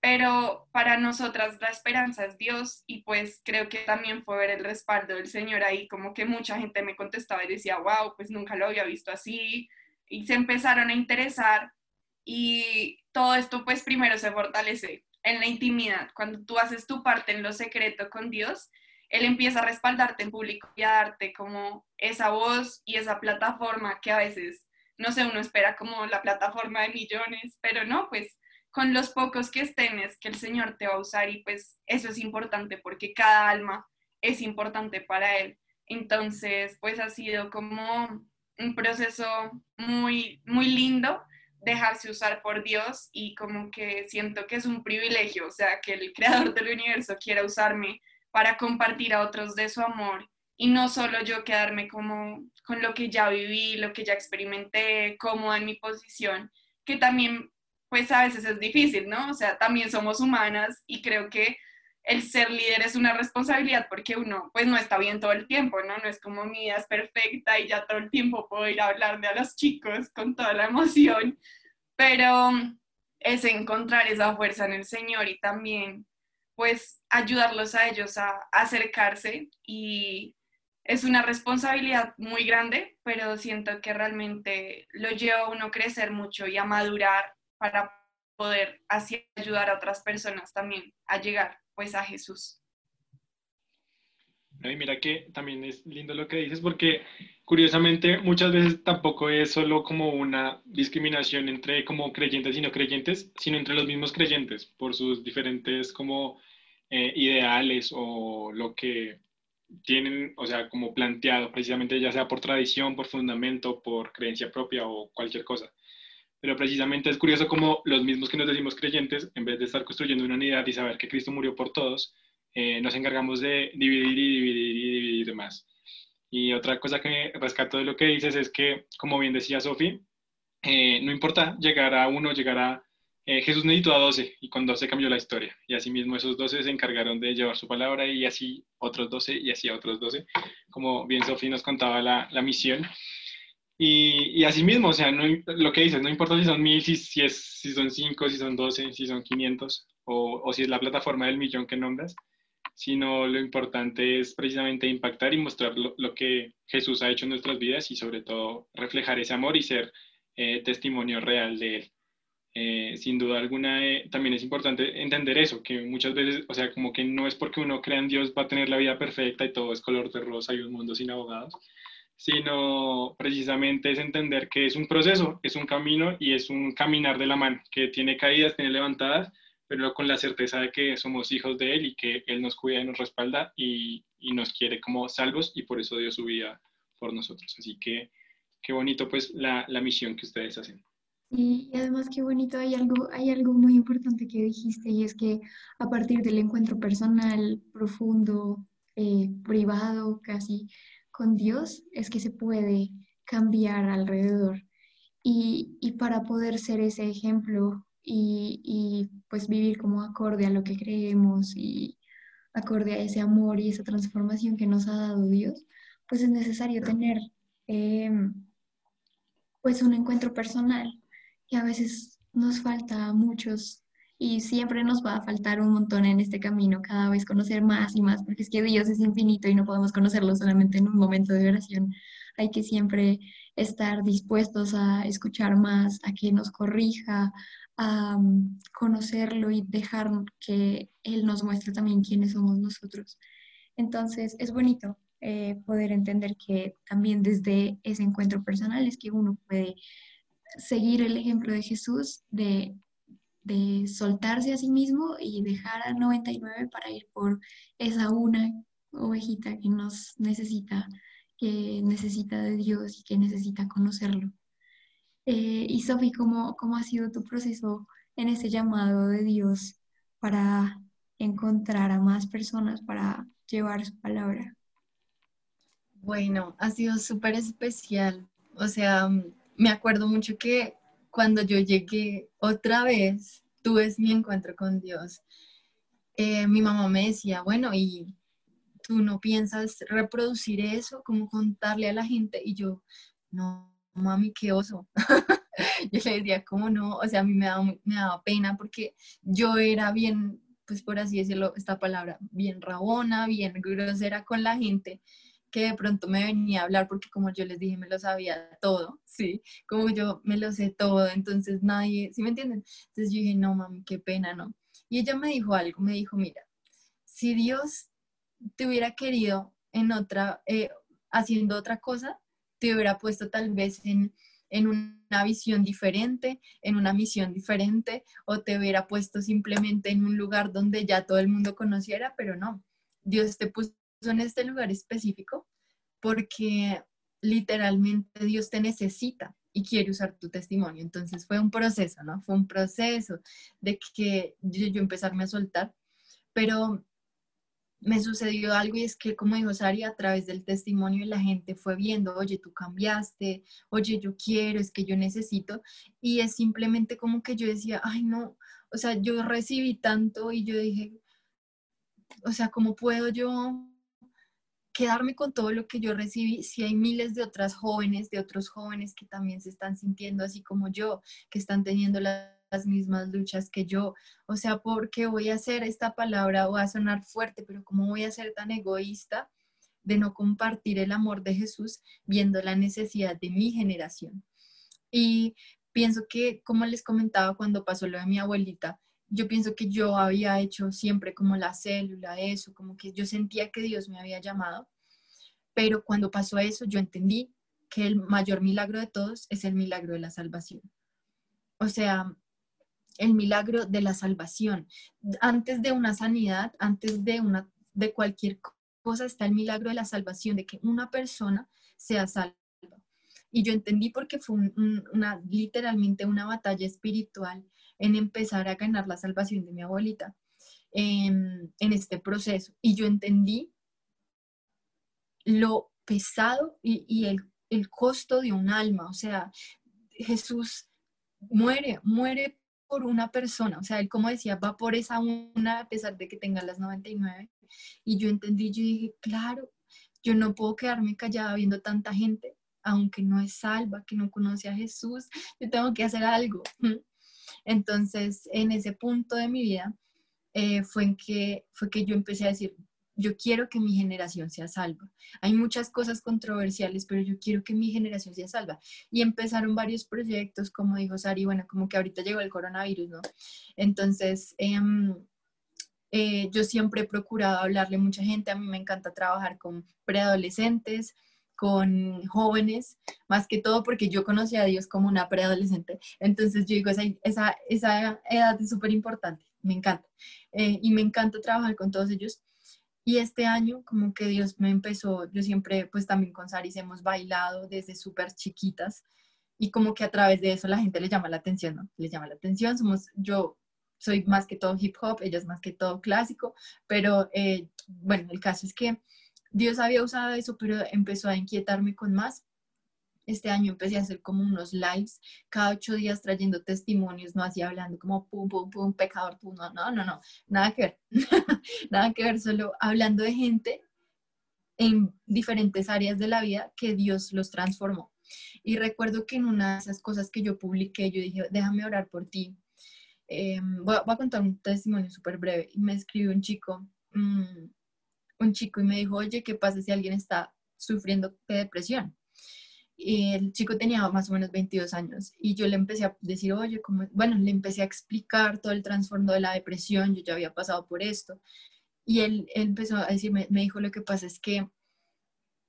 pero para nosotras la esperanza es Dios y pues creo que también fue ver el respaldo del Señor ahí, como que mucha gente me contestaba y decía, wow, pues nunca lo había visto así, y se empezaron a interesar y todo esto pues primero se fortalece en la intimidad. Cuando tú haces tu parte en lo secreto con Dios, Él empieza a respaldarte en público y a darte como esa voz y esa plataforma que a veces, no sé, uno espera como la plataforma de millones, pero no, pues con los pocos que estén es que el Señor te va a usar y pues eso es importante porque cada alma es importante para Él. Entonces, pues ha sido como un proceso muy, muy lindo dejarse usar por Dios y como que siento que es un privilegio, o sea, que el creador del universo quiera usarme para compartir a otros de su amor y no solo yo quedarme como con lo que ya viví, lo que ya experimenté, cómoda en mi posición, que también pues a veces es difícil, ¿no? O sea, también somos humanas y creo que el ser líder es una responsabilidad porque uno pues no está bien todo el tiempo, ¿no? No es como mi vida es perfecta y ya todo el tiempo puedo ir a hablarle a los chicos con toda la emoción, pero es encontrar esa fuerza en el Señor y también pues ayudarlos a ellos a, acercarse y es una responsabilidad muy grande, pero siento que realmente lo lleva a uno a crecer mucho y a madurar para poder así ayudar a otras personas también a llegar pues a Jesús. Y mira que también es lindo lo que dices porque curiosamente muchas veces tampoco es solo como una discriminación entre como creyentes y no creyentes, sino entre los mismos creyentes por sus diferentes como eh, ideales o lo que tienen, o sea, como planteado precisamente ya sea por tradición, por fundamento, por creencia propia o cualquier cosa. Pero precisamente es curioso como los mismos que nos decimos creyentes, en vez de estar construyendo una unidad y saber que Cristo murió por todos, eh, nos encargamos de dividir y dividir y dividir más. Y otra cosa que rescato de lo que dices es que, como bien decía Sofi, eh, no importa llegar a uno, llegar a eh, Jesús necesitó a 12 y con 12 cambió la historia. Y asimismo esos 12 se encargaron de llevar su palabra y así otros 12 y así otros 12, como bien Sofía nos contaba la, la misión. Y, y asimismo, o sea, no, lo que dices, no importa si son mil, si, si, es, si son 5, si son 12, si son 500 o, o si es la plataforma del millón que nombras, sino lo importante es precisamente impactar y mostrar lo, lo, que Jesús ha hecho en nuestras vidas y sobre todo reflejar ese amor y ser eh, testimonio real de él. Eh, sin duda alguna, eh, también es importante entender eso, que muchas veces, o sea, como que no es porque uno crea en Dios va a tener la vida perfecta y todo es color de rosa y un mundo sin abogados, sino precisamente es entender que es un proceso, es un camino y es un caminar de la mano, que tiene caídas, tiene levantadas, pero con la certeza de que somos hijos de Él y que Él nos cuida y nos respalda y, y nos quiere como salvos y por eso dio su vida por nosotros. Así que qué bonito pues la, la misión que ustedes hacen. Y, además qué bonito, hay algo, hay algo muy importante que dijiste y es que a partir del encuentro personal, profundo, eh, privado casi con Dios, es que se puede cambiar alrededor. Y, y para poder ser ese ejemplo y, y, pues vivir como acorde a lo que creemos y acorde a ese amor y esa transformación que nos ha dado Dios, pues es necesario tener eh, pues un encuentro personal que a veces nos falta a muchos y siempre nos va a faltar un montón en este camino, cada vez conocer más y más, porque es que Dios es infinito y no podemos conocerlo solamente en un momento de oración. Hay que siempre estar dispuestos a escuchar más, a que nos corrija, a um, conocerlo y dejar que Él nos muestre también quiénes somos nosotros. Entonces, es bonito eh, poder entender que también desde ese encuentro personal es que uno puede seguir el ejemplo de Jesús de, de soltarse a sí mismo y dejar a 99 para ir por esa una ovejita que nos necesita, que necesita de Dios y que necesita conocerlo. Eh, y Sofi, ¿cómo, ¿cómo ha sido tu proceso en ese llamado de Dios para encontrar a más personas para llevar su palabra? Bueno, ha sido súper especial. O sea, me acuerdo mucho que cuando yo llegué otra vez, tuve mi encuentro con Dios. Eh, mi mamá me decía, bueno, ¿y tú no piensas reproducir eso? como contarle a la gente? Y yo, no, mami, qué oso. yo le decía, ¿cómo no? O sea, a mí me daba, me daba pena porque yo era bien, pues por así decirlo, esta palabra, bien rabona, bien grosera con la gente que de pronto me venía a hablar porque como yo les dije, me lo sabía todo, ¿sí? Como yo me lo sé todo, entonces nadie, ¿sí me entienden? Entonces yo dije, no, mami, qué pena, ¿no? Y ella me dijo algo, me dijo, mira, si Dios te hubiera querido en otra, eh, haciendo otra cosa, te hubiera puesto tal vez en, en una visión diferente, en una misión diferente, o te hubiera puesto simplemente en un lugar donde ya todo el mundo conociera, pero no. Dios te puso en este lugar específico porque literalmente Dios te necesita y quiere usar tu testimonio. Entonces fue un proceso, ¿no? Fue un proceso de que yo, yo empezarme a soltar, pero me sucedió algo y es que, como dijo Sari, a través del testimonio la gente fue viendo, oye, tú cambiaste, oye, yo quiero, es que yo necesito. Y es simplemente como que yo decía, ay, no, o sea, yo recibí tanto y yo dije, o sea, ¿cómo puedo yo quedarme con todo lo que yo recibí si hay miles de otras jóvenes, de otros jóvenes que también se están sintiendo así como yo, que están teniendo las mismas luchas que yo. O sea, ¿por qué voy a hacer esta palabra? Va a sonar fuerte, pero ¿cómo voy a ser tan egoísta de no compartir el amor de Jesús viendo la necesidad de mi generación? Y pienso que, como les comentaba cuando pasó lo de mi abuelita, yo pienso que yo había hecho siempre como la célula, eso, como que yo sentía que Dios me había llamado, pero cuando pasó eso yo entendí que el mayor milagro de todos es el milagro de la salvación. O sea, el milagro de la salvación. Antes de una sanidad, antes de, una, de cualquier cosa está el milagro de la salvación, de que una persona sea salva. Y yo entendí porque fue una, literalmente una batalla espiritual en empezar a ganar la salvación de mi abuelita en, este proceso. Y yo entendí lo pesado y, el, el, costo de un alma. O sea, Jesús muere, muere por una persona. O sea, él como decía, va por esa una a pesar de que tenga las 99. Y yo entendí, yo dije, claro, yo no puedo quedarme callada viendo tanta gente, aunque no es salva, que no conoce a Jesús, yo tengo que hacer algo. Entonces, en ese punto de mi vida eh, fue, en que, fue que yo empecé a decir, yo quiero que mi generación sea salva. Hay muchas cosas controversiales, pero yo quiero que mi generación sea salva. Y empezaron varios proyectos, como dijo Sari, bueno, como que ahorita llegó el coronavirus, ¿no? Entonces, em, eh, yo siempre he procurado hablarle a mucha gente, a mí me encanta trabajar con preadolescentes, con jóvenes, más que todo porque yo conocí a Dios como una preadolescente. Entonces yo digo, esa, esa, esa edad es súper importante, me encanta. Eh, y me encanta trabajar con todos ellos. Y este año como que Dios me empezó, yo siempre pues también con Saris hemos bailado desde súper chiquitas y como que a través de eso la gente le llama la atención, ¿no? Le llama la atención, somos, yo soy más que todo hip hop, ella es más que todo clásico, pero eh, bueno, el caso es que Dios había usado eso, pero empezó a inquietarme con más. Este año empecé a hacer como unos lives, cada ocho días trayendo testimonios, no así hablando como pum, pum, pum, pecador, pum, no, no, no, no, nada que ver, nada que ver, solo hablando de gente en diferentes áreas de la vida que Dios los transformó. Y recuerdo que en una de esas cosas que yo publiqué, yo dije, déjame orar por ti. Em, voy, a, contar un testimonio súper breve. Y me escribió un chico, mm, un chico y me dijo, oye, ¿qué pasa si alguien está sufriendo de depresión? Y el chico tenía más o menos 22 años y yo le empecé a decir, oye, como, bueno, le empecé a explicar todo el trasfondo de la depresión, yo ya había pasado por esto. Y él, empezó a decirme, me dijo, lo que pasa es que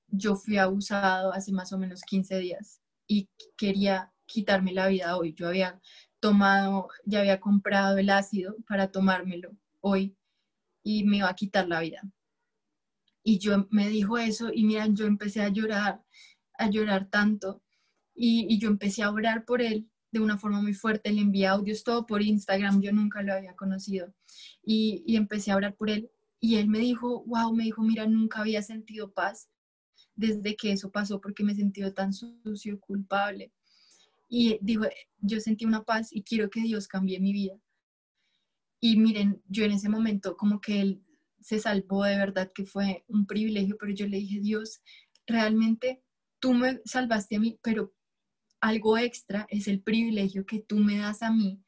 yo fui abusado hace más o menos 15 días y quería quitarme la vida hoy. Yo había tomado, ya había comprado el ácido para tomármelo hoy y me iba a quitar la vida. Y yo me dijo eso y mira, yo empecé a llorar, a llorar tanto y, yo empecé a orar por él de una forma muy fuerte, le envié audios todo por Instagram, yo nunca lo había conocido y, y empecé a orar por él y él me dijo, wow, me dijo, mira, nunca había sentido paz desde que eso pasó porque me he sentido tan sucio, culpable. Y dijo, yo sentí una paz y quiero que Dios cambie mi vida. Y miren, yo en ese momento como que él se salvó de verdad, que fue un privilegio, pero yo le dije, Dios, realmente tú me salvaste a mí, pero algo extra es el privilegio que tú me das a mí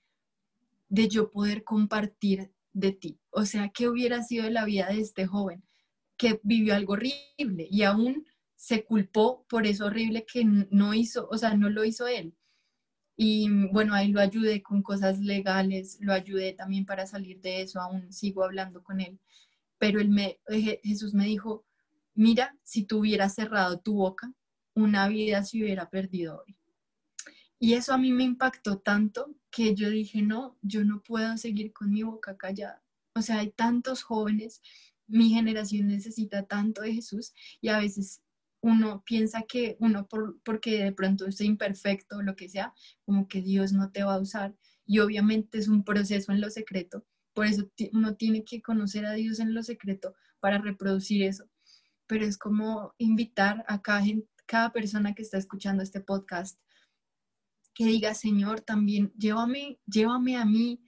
de yo poder compartir de ti. O sea, ¿qué hubiera sido de la vida de este joven que vivió algo horrible y aún se culpó por eso horrible que no hizo, o sea, no lo hizo él? Y bueno, ahí lo ayudé con cosas legales, lo ayudé también para salir de eso, aún sigo hablando con él pero me, Jesús me dijo, mira, si tú hubieras cerrado tu boca, una vida se hubiera perdido hoy. Y eso a mí me impactó tanto que yo dije, no, yo no puedo seguir con mi boca callada. O sea, hay tantos jóvenes, mi generación necesita tanto de Jesús y a veces uno piensa que uno por, porque de pronto es imperfecto o lo que sea, como que Dios no te va a usar. Y obviamente es un proceso en lo secreto, por eso uno tiene que conocer a Dios en lo secreto, para reproducir eso, pero es como invitar a cada, cada persona que está escuchando este podcast que diga, Señor, también llévame, llévame a mí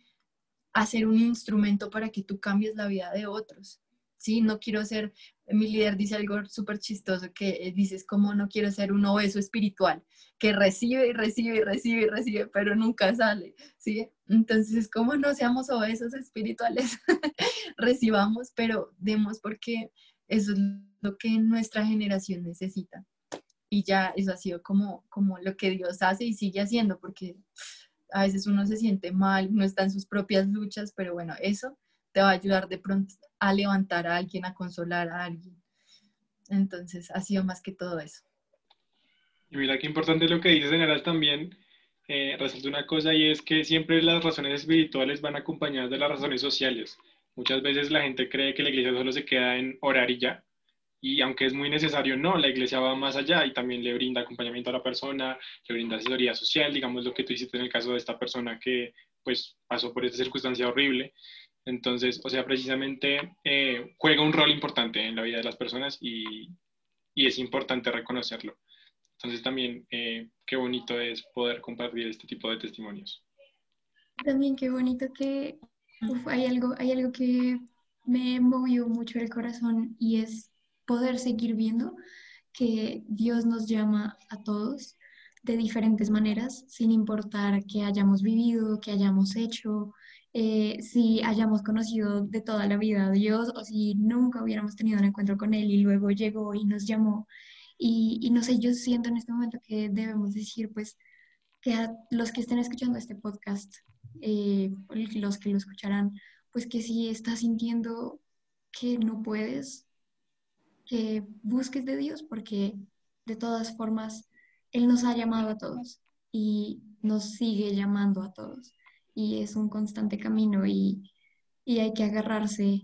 a ser un instrumento para que tú cambies la vida de otros. Sí, no quiero ser, mi líder dice algo súper chistoso que dices como no quiero ser un obeso espiritual, que recibe y recibe y recibe y recibe, pero nunca sale, ¿sí? Entonces, como no seamos obesos espirituales, recibamos, pero demos porque eso es lo que nuestra generación necesita. Y ya eso ha sido como, como lo que Dios hace y sigue haciendo, porque a veces uno se siente mal, no está en sus propias luchas, pero bueno, eso te va a ayudar de pronto a levantar a alguien, a consolar a alguien. Entonces, ha sido más que todo eso. Y mira qué importante lo que dices, general, también. Eh, resalta una cosa y es que siempre las razones espirituales van acompañadas de las razones sociales. Muchas veces la gente cree que la iglesia solo se queda en orar y ya. Y aunque es muy necesario, no, la iglesia va más allá y también le brinda acompañamiento a la persona, le brinda asesoría social, digamos lo que tú hiciste en el caso de esta persona que pues pasó por esta circunstancia horrible. Entonces, o sea, precisamente eh, juega un rol importante en la vida de las personas y, y es importante reconocerlo. Entonces también eh, qué bonito es poder compartir este tipo de testimonios. También qué bonito que hay, algo, hay algo que me movió mucho el corazón y es poder seguir viendo que Dios nos llama a todos de diferentes maneras, sin importar que hayamos vivido, que hayamos hecho, eh, si hayamos conocido de toda la vida a Dios o si nunca hubiéramos tenido un encuentro con Él y luego llegó y nos llamó. Y, no sé, yo siento en este momento que debemos decir, pues, que a los que estén escuchando este podcast, eh, los que lo escucharán, pues que si estás sintiendo que no puedes, que busques de Dios, porque de todas formas Él nos ha llamado a todos y nos sigue llamando a todos y es un constante camino y, hay que agarrarse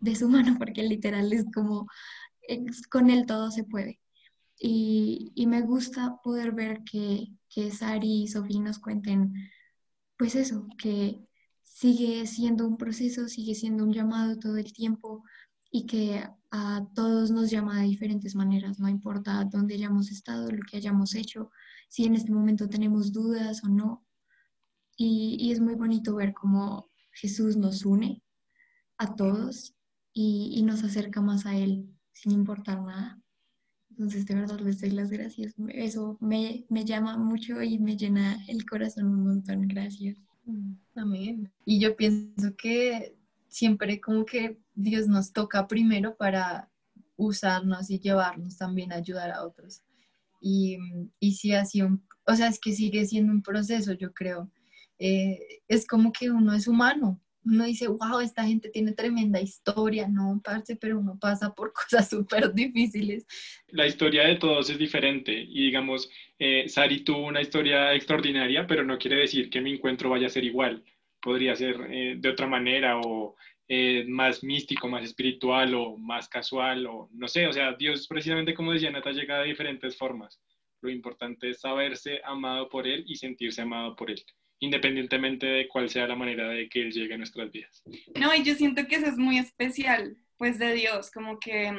de su mano porque literal es como con él todo se puede. Y, me gusta poder ver que, que Sari y Sofía nos cuenten, pues eso, que sigue siendo un proceso, sigue siendo un llamado todo el tiempo y que a todos nos llama de diferentes maneras, no importa dónde hayamos estado, lo que hayamos hecho, si en este momento tenemos dudas o no, y, es muy bonito ver cómo Jesús nos une a todos y, nos acerca más a Él sin importar nada. Entonces, de verdad les doy las gracias. Eso me, me llama mucho y me llena el corazón un montón. Gracias. Mm, amén. Y yo pienso que siempre como que Dios nos toca primero para usarnos y llevarnos también a ayudar a otros. Y, y si así un, o sea, es que sigue siendo un proceso, yo creo. Eh, es como que uno es humano. Uno dice, wow, esta gente tiene tremenda historia, no, parce, pero uno pasa por cosas súper difíciles. La historia de todos es diferente y digamos, eh, Sari tuvo una historia extraordinaria, pero no quiere decir que mi encuentro vaya a ser igual. Podría ser eh, de otra manera o más místico, más espiritual o más casual o no sé, o sea, Dios precisamente como decía Nata llega de diferentes formas. Lo importante es saberse amado por Él y sentirse amado por Él independientemente de cuál sea la manera de que Él llegue a nuestras vidas. No, y yo siento que eso es muy especial, pues de Dios, como que,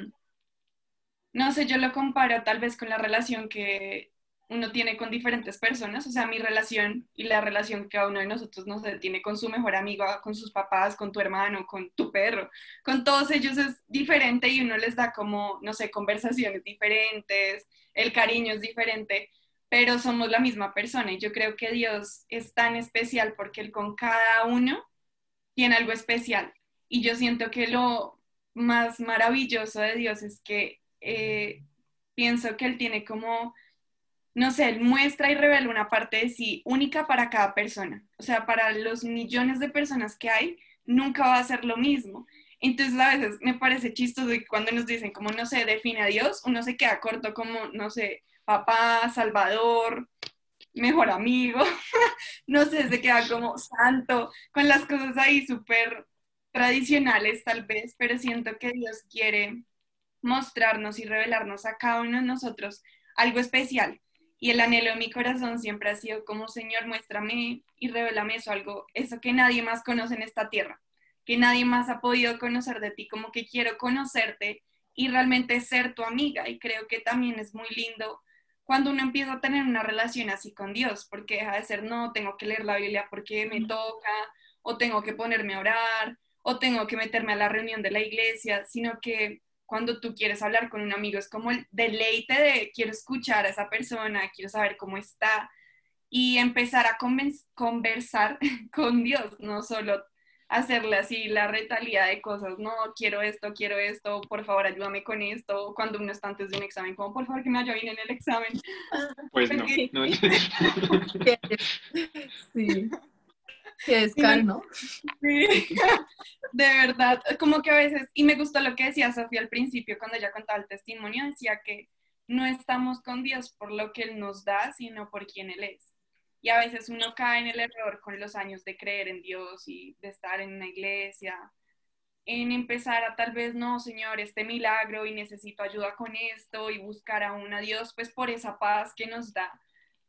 no sé, yo lo comparo tal vez con la relación que uno tiene con diferentes personas, o sea, mi relación y la relación que cada uno de nosotros, no tiene con su mejor amigo, con sus papás, con tu hermano, con tu perro, con todos ellos es diferente y uno les da como, no sé, conversaciones diferentes, el cariño es diferente, pero somos la misma persona y yo creo que Dios es tan especial porque Él con cada uno tiene algo especial. Y yo siento que lo más maravilloso de Dios es que eh, pienso que Él tiene como, no sé, Él muestra y revela una parte de sí única para cada persona. O sea, para los millones de personas que hay, nunca va a ser lo mismo. Entonces a veces me parece chistoso cuando nos dicen como no se define a Dios, uno se queda corto como, no sé, papá, salvador, mejor amigo, no sé, se queda como santo, con las cosas ahí súper tradicionales tal vez, pero siento que Dios quiere mostrarnos y revelarnos a cada uno de nosotros algo especial. Y el anhelo de mi corazón siempre ha sido como, Señor, muéstrame y revélame eso, algo, eso que nadie más conoce en esta tierra. que nadie más ha podido conocer de ti, como que quiero conocerte y realmente ser tu amiga. Y creo que también es muy lindo cuando uno empieza a tener una relación así con Dios, porque deja de ser, no, tengo que leer la Biblia porque me toca, o tengo que ponerme a orar, o tengo que meterme a la reunión de la iglesia, sino que cuando tú quieres hablar con un amigo es como el deleite de quiero escuchar a esa persona, quiero saber cómo está y empezar a conversar con Dios, no solo hacerle así la retalía de cosas, no, quiero esto, quiero esto, por favor ayúdame con esto, cuando uno está antes de un examen, como por favor que me vaya bien en el examen. Pues no, no. sí. Qué descal, ¿no? Sí, de verdad, como que a veces, y me gustó lo que decía Sofía al principio cuando ella contaba el testimonio, decía que no estamos con Dios por lo que Él nos da, sino por quien Él es. Y a veces uno cae en el error con los años de creer en Dios y de estar en una iglesia, en empezar a tal vez, no, Señor, este milagro y necesito ayuda con esto y buscar aún a Dios, pues por esa paz que nos da.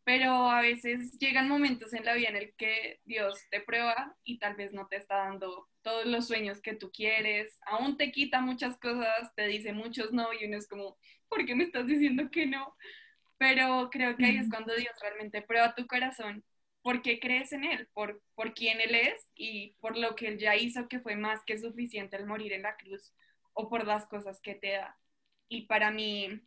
Pero a veces llegan momentos en la vida en el que Dios te prueba y tal vez no te está dando todos los sueños que tú quieres, aún te quita muchas cosas, te dice muchos no y uno es como, ¿por qué me estás diciendo que no? Pero creo que ahí es cuando Dios realmente prueba tu corazón, porque crees en Él, por, por quién Él es y por lo que Él ya hizo, que fue más que suficiente el morir en la cruz o por las cosas que te da. Y para mí,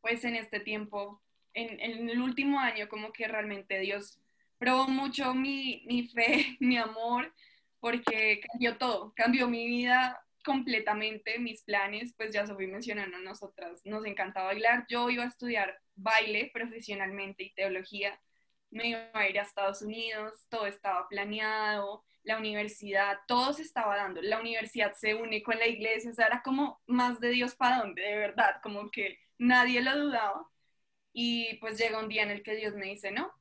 pues en este tiempo en, el último año como que realmente Dios probó mucho mi, mi fe, mi amor, porque cambió todo, cambió mi vida completamente, mis planes, pues ya Sofía mencionando, nosotras nos encanta bailar, yo iba a estudiar baile profesionalmente y teología, me iba a ir a Estados Unidos, todo estaba planeado, la universidad, todo se estaba dando, la universidad se une con la iglesia, o sea, era como más de Dios para dónde, de verdad, como que nadie lo dudaba. Y pues llega un día en el que Dios me dice, no,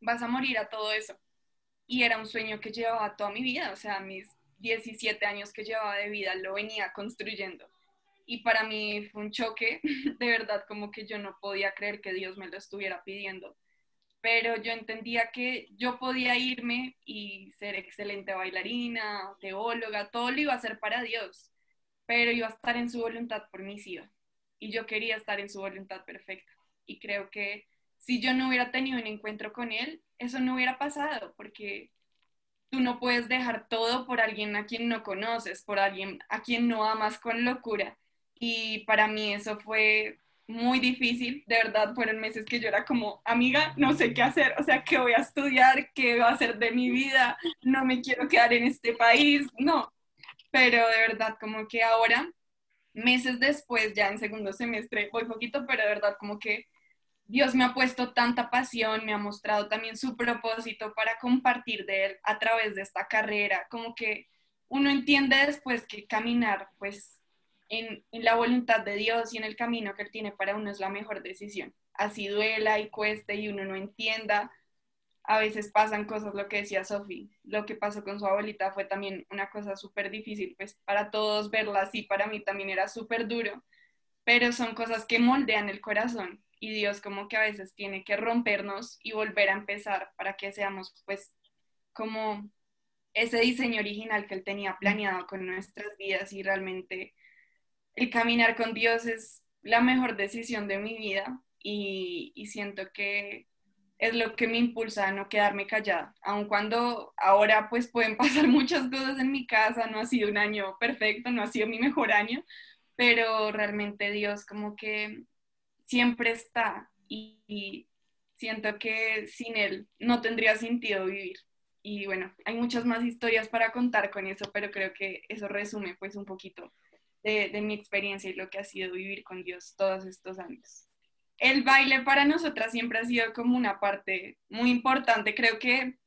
vas a morir a todo eso. Y era un sueño que llevaba toda mi vida, o sea, mis 17 años que llevaba de vida lo venía construyendo. Y para mí fue un choque, de verdad, como que yo no podía creer que Dios me lo estuviera pidiendo. Pero yo entendía que yo podía irme y ser excelente bailarina, teóloga, todo lo iba a hacer para Dios, pero iba a estar en su voluntad por mí. Y yo quería estar en su voluntad perfecta y creo que si yo no hubiera tenido un encuentro con él, eso no hubiera pasado, porque tú no puedes dejar todo por alguien a quien no conoces, por alguien a quien no amas con locura. Y para mí eso fue muy difícil, de verdad fueron meses que yo era como, amiga, no sé qué hacer, o sea, qué voy a estudiar, qué va a hacer de mi vida, no me quiero quedar en este país, no, pero de verdad como que ahora, meses después, ya en segundo semestre, voy poquito, pero de verdad como que Dios me ha puesto tanta pasión, me ha mostrado también su propósito para compartir de él a través de esta carrera, como que uno entiende después que caminar pues en, la voluntad de Dios y en el camino que él tiene para uno es la mejor decisión. Así duela y cueste y uno no entienda, a veces pasan cosas, lo que decía Sofi, lo que pasó con su abuelita fue también una cosa súper difícil, pues para todos verla así, para mí también era súper duro, pero son cosas que moldean el corazón y Dios como que a veces tiene que rompernos y volver a empezar para que seamos pues como ese diseño original que Él tenía planeado con nuestras vidas y realmente el caminar con Dios es la mejor decisión de mi vida y, y siento que es lo que me impulsa a no quedarme callada, aun cuando ahora pues pueden pasar muchas cosas en mi casa, no ha sido un año perfecto, no ha sido mi mejor año, pero realmente Dios como que siempre está y, siento que sin él no tendría sentido vivir. Y bueno, hay muchas más historias para contar con eso, pero creo que eso resume pues un poquito de, mi experiencia y lo que ha sido vivir con Dios todos estos años. El baile para nosotras siempre ha sido como una parte muy importante. Creo que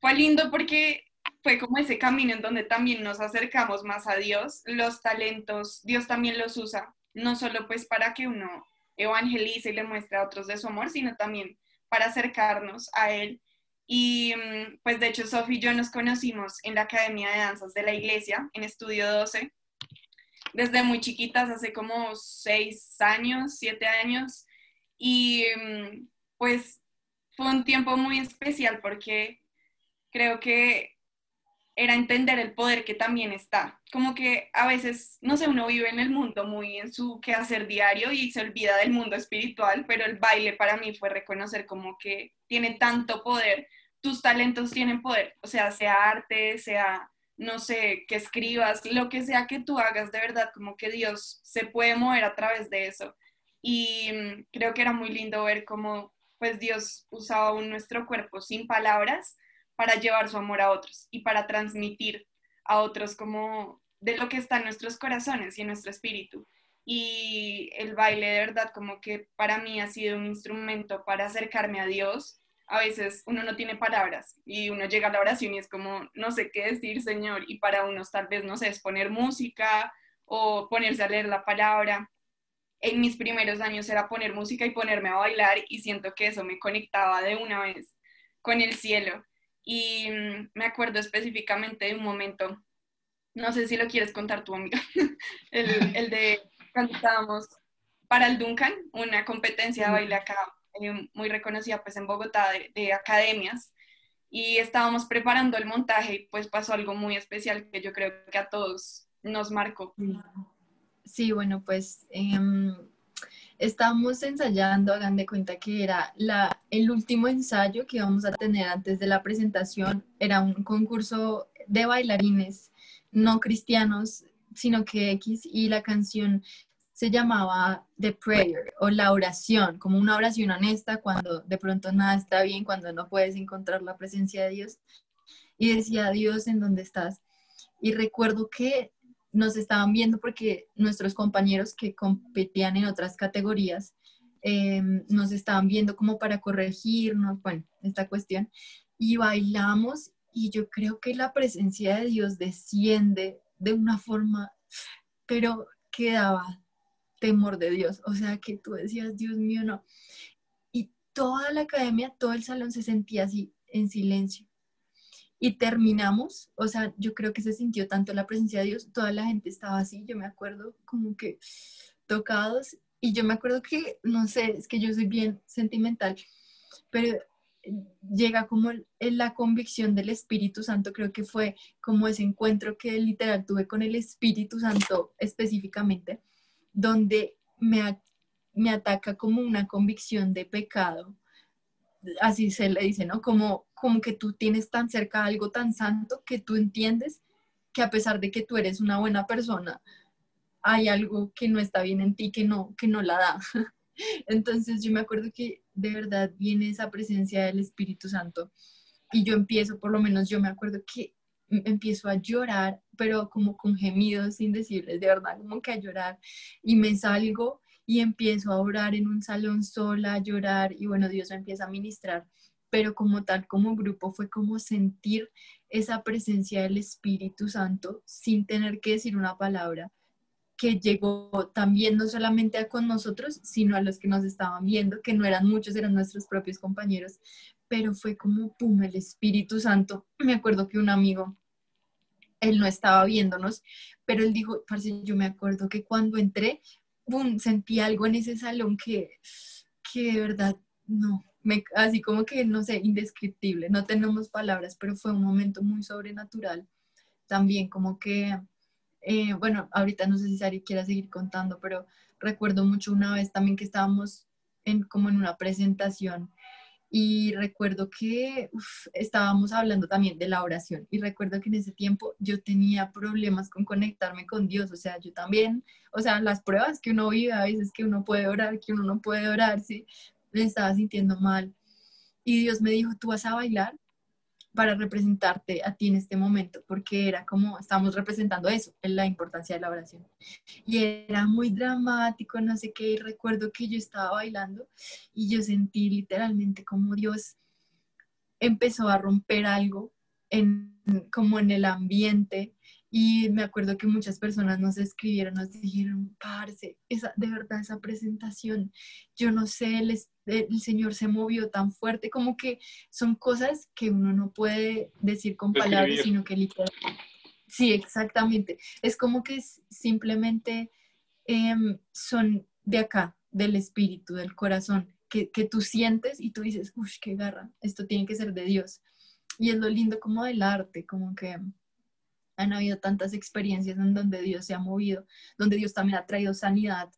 fue lindo porque fue como ese camino en donde también nos acercamos más a Dios. Los talentos, Dios también los usa, no solo pues para que uno evangeliza y le muestra a otros de su amor, sino también para acercarnos a Él. Y mm, pues de hecho Sofi y yo nos conocimos en la Academia de Danzas de la Iglesia, en Estudio 12, desde muy chiquitas, hace como seis años, siete años. Y mm, pues fue un tiempo muy especial porque creo que era entender el poder que también está. Como que a veces, no sé, uno vive en el mundo muy en su quehacer diario y se olvida del mundo espiritual, pero el baile para mí fue reconocer como que tiene tanto poder, tus talentos tienen poder, o sea, sea arte, sea, no sé, que escribas, lo que sea que tú hagas, de verdad, como que Dios se puede mover a través de eso. Y mm, creo que era muy lindo ver cómo pues Dios usaba un nuestro cuerpo sin palabras para llevar su amor a otros y para transmitir a otros como de lo que está en nuestros corazones y en nuestro espíritu. Y el baile de verdad como que para mí ha sido un instrumento para acercarme a Dios. A veces uno no tiene palabras y uno llega a la oración y es como, no sé qué decir, Señor. Y para unos tal vez, no sé, es poner música o ponerse a leer la palabra. En mis primeros años era poner música y ponerme a bailar y siento que eso me conectaba de una vez con el cielo. Y mm, me acuerdo específicamente de un momento, no sé si lo quieres contar tu amiga, el, de cuando estábamos para el Duncan, una competencia de baile acá eh, muy reconocida pues en Bogotá de, academias y estábamos preparando el montaje y pues pasó algo muy especial que yo creo que a todos nos marcó. Sí, bueno, pues em, Estábamos ensayando, hagan de cuenta que era la, el último ensayo que íbamos a tener antes de la presentación, era un concurso de bailarines no cristianos, sino que X, y la canción se llamaba The Prayer o la oración, como una oración honesta cuando de pronto nada está bien, cuando no puedes encontrar la presencia de Dios. Y decía, Dios, ¿en dónde estás? Y recuerdo que nos estaban viendo porque nuestros compañeros que competían en otras categorías eh, nos estaban viendo como para corregirnos, bueno, esta cuestión, y bailamos y yo creo que la presencia de Dios desciende de una forma, pero que daba temor de Dios, o sea, que tú decías, Dios mío, no. Y toda la academia, todo el salón se sentía así en silencio. Y terminamos, o sea, yo creo que se sintió tanto la presencia de Dios, toda la gente estaba así, yo me acuerdo como que tocados, y yo me acuerdo que, no sé, es que yo soy bien sentimental, pero llega como la convicción del Espíritu Santo, creo que fue como ese encuentro que literal tuve con el Espíritu Santo específicamente, donde me, me ataca como una convicción de pecado, así se le dice, ¿no? Como, como que tú tienes tan cerca algo tan santo que tú entiendes que a pesar de que tú eres una buena persona, hay algo que no está bien en ti, que no, que no la da. Entonces yo me acuerdo que de verdad viene esa presencia del Espíritu Santo y yo empiezo, por lo menos yo me acuerdo que empiezo a llorar, pero como con gemidos indecibles, de verdad, como que a llorar y me salgo y empiezo a orar en un salón sola, a llorar y bueno, Dios me empieza a ministrar, pero como tal, como grupo, fue como sentir esa presencia del Espíritu Santo sin tener que decir una palabra que llegó también no solamente a con nosotros, sino a los que nos estaban viendo, que no eran muchos, eran nuestros propios compañeros, pero fue como, pum, el Espíritu Santo. Me acuerdo que un amigo, él no estaba viéndonos, pero él dijo, parce, yo me acuerdo que cuando entré boom, sentí algo en ese salón que, que de verdad, no, me, así como que, no sé, indescriptible, no tenemos palabras, pero fue un momento muy sobrenatural. También como que, eh, bueno, ahorita no sé si Sari quiera seguir contando, pero recuerdo mucho una vez también que estábamos en, como en una presentación y recuerdo que estábamos hablando también de la oración y recuerdo que en ese tiempo yo tenía problemas con conectarme con Dios, o sea, yo también, o sea, las pruebas que uno vive a veces que uno puede orar, que uno no puede orar, sí, me estaba sintiendo mal. Y Dios me dijo, tú vas a bailar para representarte a ti en este momento, porque era como, estamos representando eso, la importancia de la oración. Y era muy dramático, no sé qué, y recuerdo que yo estaba bailando y yo sentí literalmente como Dios empezó a romper algo en, como en el ambiente y me acuerdo que muchas personas nos escribieron, nos dijeron, parce, esa, de verdad esa presentación, yo no sé, el, el, Señor se movió tan fuerte, como que son cosas que uno no puede decir con palabras, sino que literalmente... Sí, exactamente. Es como que simplemente em, son de acá, del espíritu, del corazón, que, que tú sientes y tú dices, uff, qué garra, esto tiene que ser de Dios. Y es lo lindo como del arte, como que Han habido tantas experiencias en donde Dios se ha movido, donde Dios también ha traído sanidad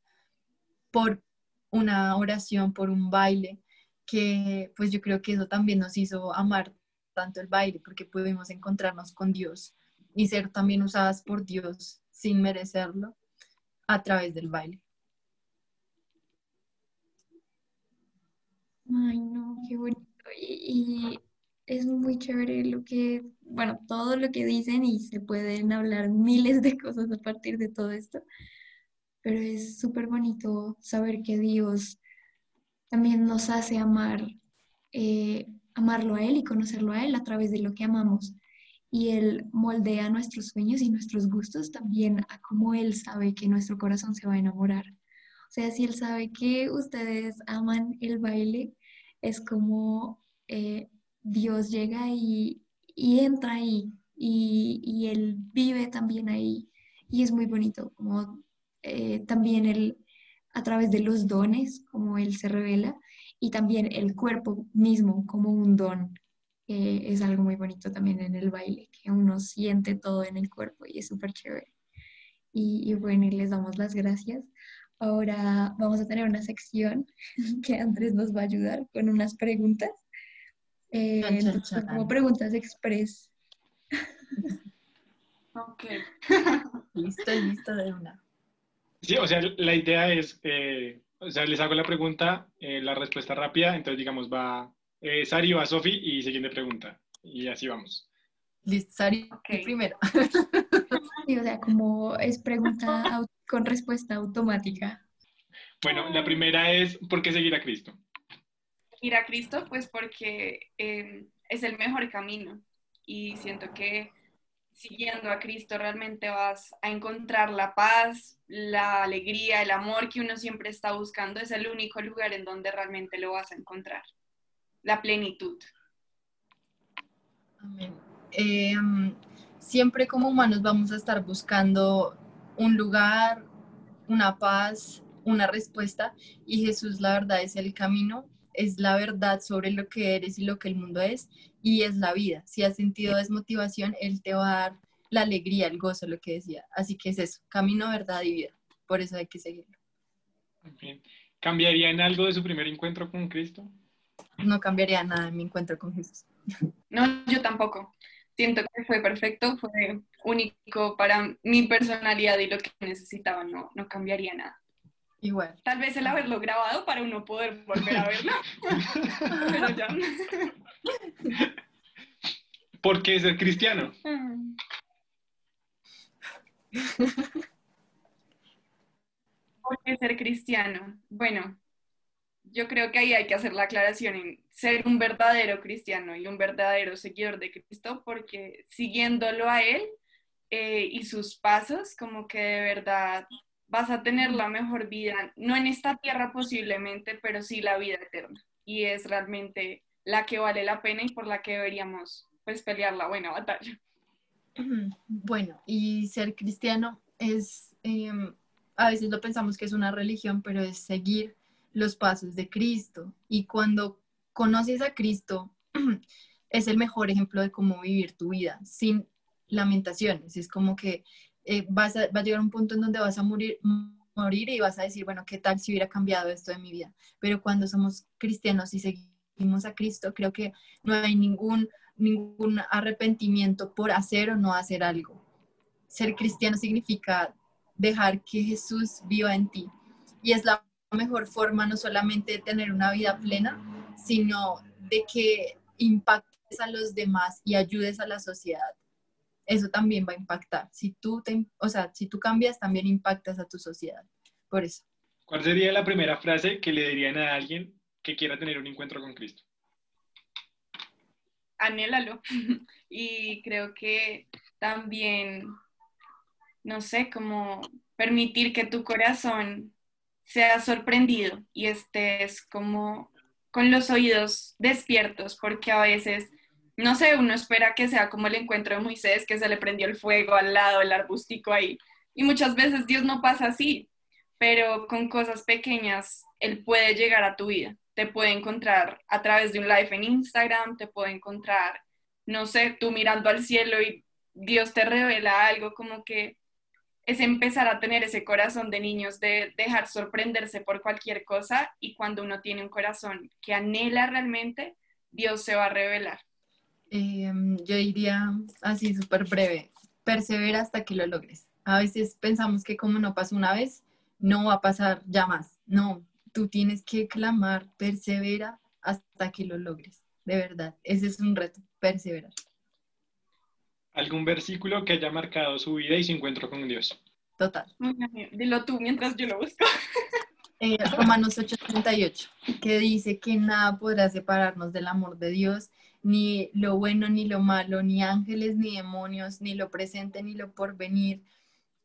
por una oración, por un baile, que pues yo creo que eso también nos hizo amar tanto el baile, porque pudimos encontrarnos con Dios y ser también usadas por Dios sin merecerlo a través del baile. Ay, no, qué bonito. Y, es muy chévere lo que, bueno, todo lo que dicen y se pueden hablar miles de cosas a partir de todo esto, pero es súper bonito saber que Dios también nos hace amar, eh, amarlo a Él y conocerlo a Él a través de lo que amamos. Y Él moldea nuestros sueños y nuestros gustos también a cómo Él sabe que nuestro corazón se va a enamorar. O sea, si Él sabe que ustedes aman el baile, es como eh, Dios llega y, entra ahí y, Él vive también ahí. Y es muy bonito, como eh, también Él, a través de los dones, como Él se revela, y también el cuerpo mismo como un don. es algo muy bonito también en el baile, que uno siente todo en el cuerpo y es súper chévere. Y, y bueno, y les damos las gracias. Ahora vamos a tener una sección que Andrés nos va a ayudar con unas preguntas. Eh, como preguntas express. Ok. listo, listo de una. Sí, o sea, la idea es, eh, o sea, les hago la pregunta, eh, la respuesta rápida, entonces digamos va eh, Sari, va Sofi y siguiente pregunta. Y así vamos. Listo, Sari, primero. o sea, como es pregunta con respuesta automática. Bueno, la primera es, ¿por qué seguir a Cristo? Ir a Cristo, pues porque em, es el mejor camino y siento que siguiendo a Cristo realmente vas a encontrar la paz, la alegría, el amor que uno siempre está buscando. Es el único lugar en donde realmente lo vas a encontrar, la plenitud. Amén. Em, siempre como humanos vamos a estar buscando un lugar, una paz, una respuesta y Jesús la verdad es el camino, es la verdad sobre lo que eres y lo que el mundo es y es la vida. Si has sentido desmotivación, Él te va a dar la alegría, el gozo, lo que decía. Así que es eso, camino, verdad y vida. Por eso hay que seguirlo. ¿Cambiaría en algo de su primer encuentro con Cristo? No cambiaría nada en mi encuentro con Jesús. No, yo tampoco siento que fue perfecto, fue único para mi personalidad y lo que necesitaba, no, no cambiaría nada. Igual. Tal vez el haberlo grabado para uno poder volver a verlo. Pero ya. ¿Por qué ser cristiano? ¿Por qué ser cristiano? Bueno, yo creo que ahí hay que hacer la aclaración en ser un verdadero cristiano y un verdadero seguidor de Cristo, porque siguiéndolo a Él eh, y sus pasos, como que de verdad vas a tener la mejor vida, no en esta tierra posiblemente, pero sí la vida eterna. Y es realmente la que vale la pena y por la que deberíamos pues pelear la buena batalla. Bueno, y ser cristiano es, em, a veces lo pensamos que es una religión, pero es seguir los pasos de Cristo. Y cuando conoces a Cristo, es el mejor ejemplo de cómo vivir tu vida sin lamentaciones. Es como que eh, vas a, va a llegar un punto en donde vas a morir, morir y vas a decir, bueno, ¿qué tal si hubiera cambiado esto de mi vida? Pero cuando somos cristianos y seguimos a Cristo, creo que no hay ningún, ningún arrepentimiento por hacer o no hacer algo. Ser cristiano significa dejar que Jesús viva en ti. Y es la mejor forma no solamente de tener una vida plena, sino de que impactes a los demás y ayudes a la sociedad. Eso también va a impactar. Si tú, te, o sea, si tú cambias, también impactas a tu sociedad. Por eso. ¿Cuál sería la primera frase que le dirían a alguien que quiera tener un encuentro con Cristo? Anhélalo. Y creo que también, no sé, como permitir que tu corazón seas sorprendido y estés como con los oídos despiertos, porque a veces, no sé, uno espera que sea como el encuentro de Moisés, que se le prendió el fuego al lado del arbustico ahí. Y muchas veces Dios no pasa así, pero con cosas pequeñas Él puede llegar a tu vida. Te puede encontrar a través de un live en Instagram, te puede encontrar, no sé, tú mirando al cielo y Dios te revela algo, como que es empezar a tener ese corazón de niños, de dejar sorprenderse por cualquier cosa y cuando uno tiene un corazón que anhela realmente, Dios se va a revelar. Em, yo diría así súper breve, persevera hasta que lo logres. A veces pensamos que como no pasó una vez, no va a pasar ya más. No, tú tienes que clamar, persevera hasta que lo logres. De verdad, ese es un reto, perseverar. ¿Algún versículo que haya marcado su vida y su encuentro con Dios? Total. Dilo tú mientras yo lo busco. Eh, Romanos 8:38, que dice que nada podrá separarnos del amor de Dios, ni lo bueno ni lo malo, ni ángeles ni demonios, ni lo presente ni lo porvenir,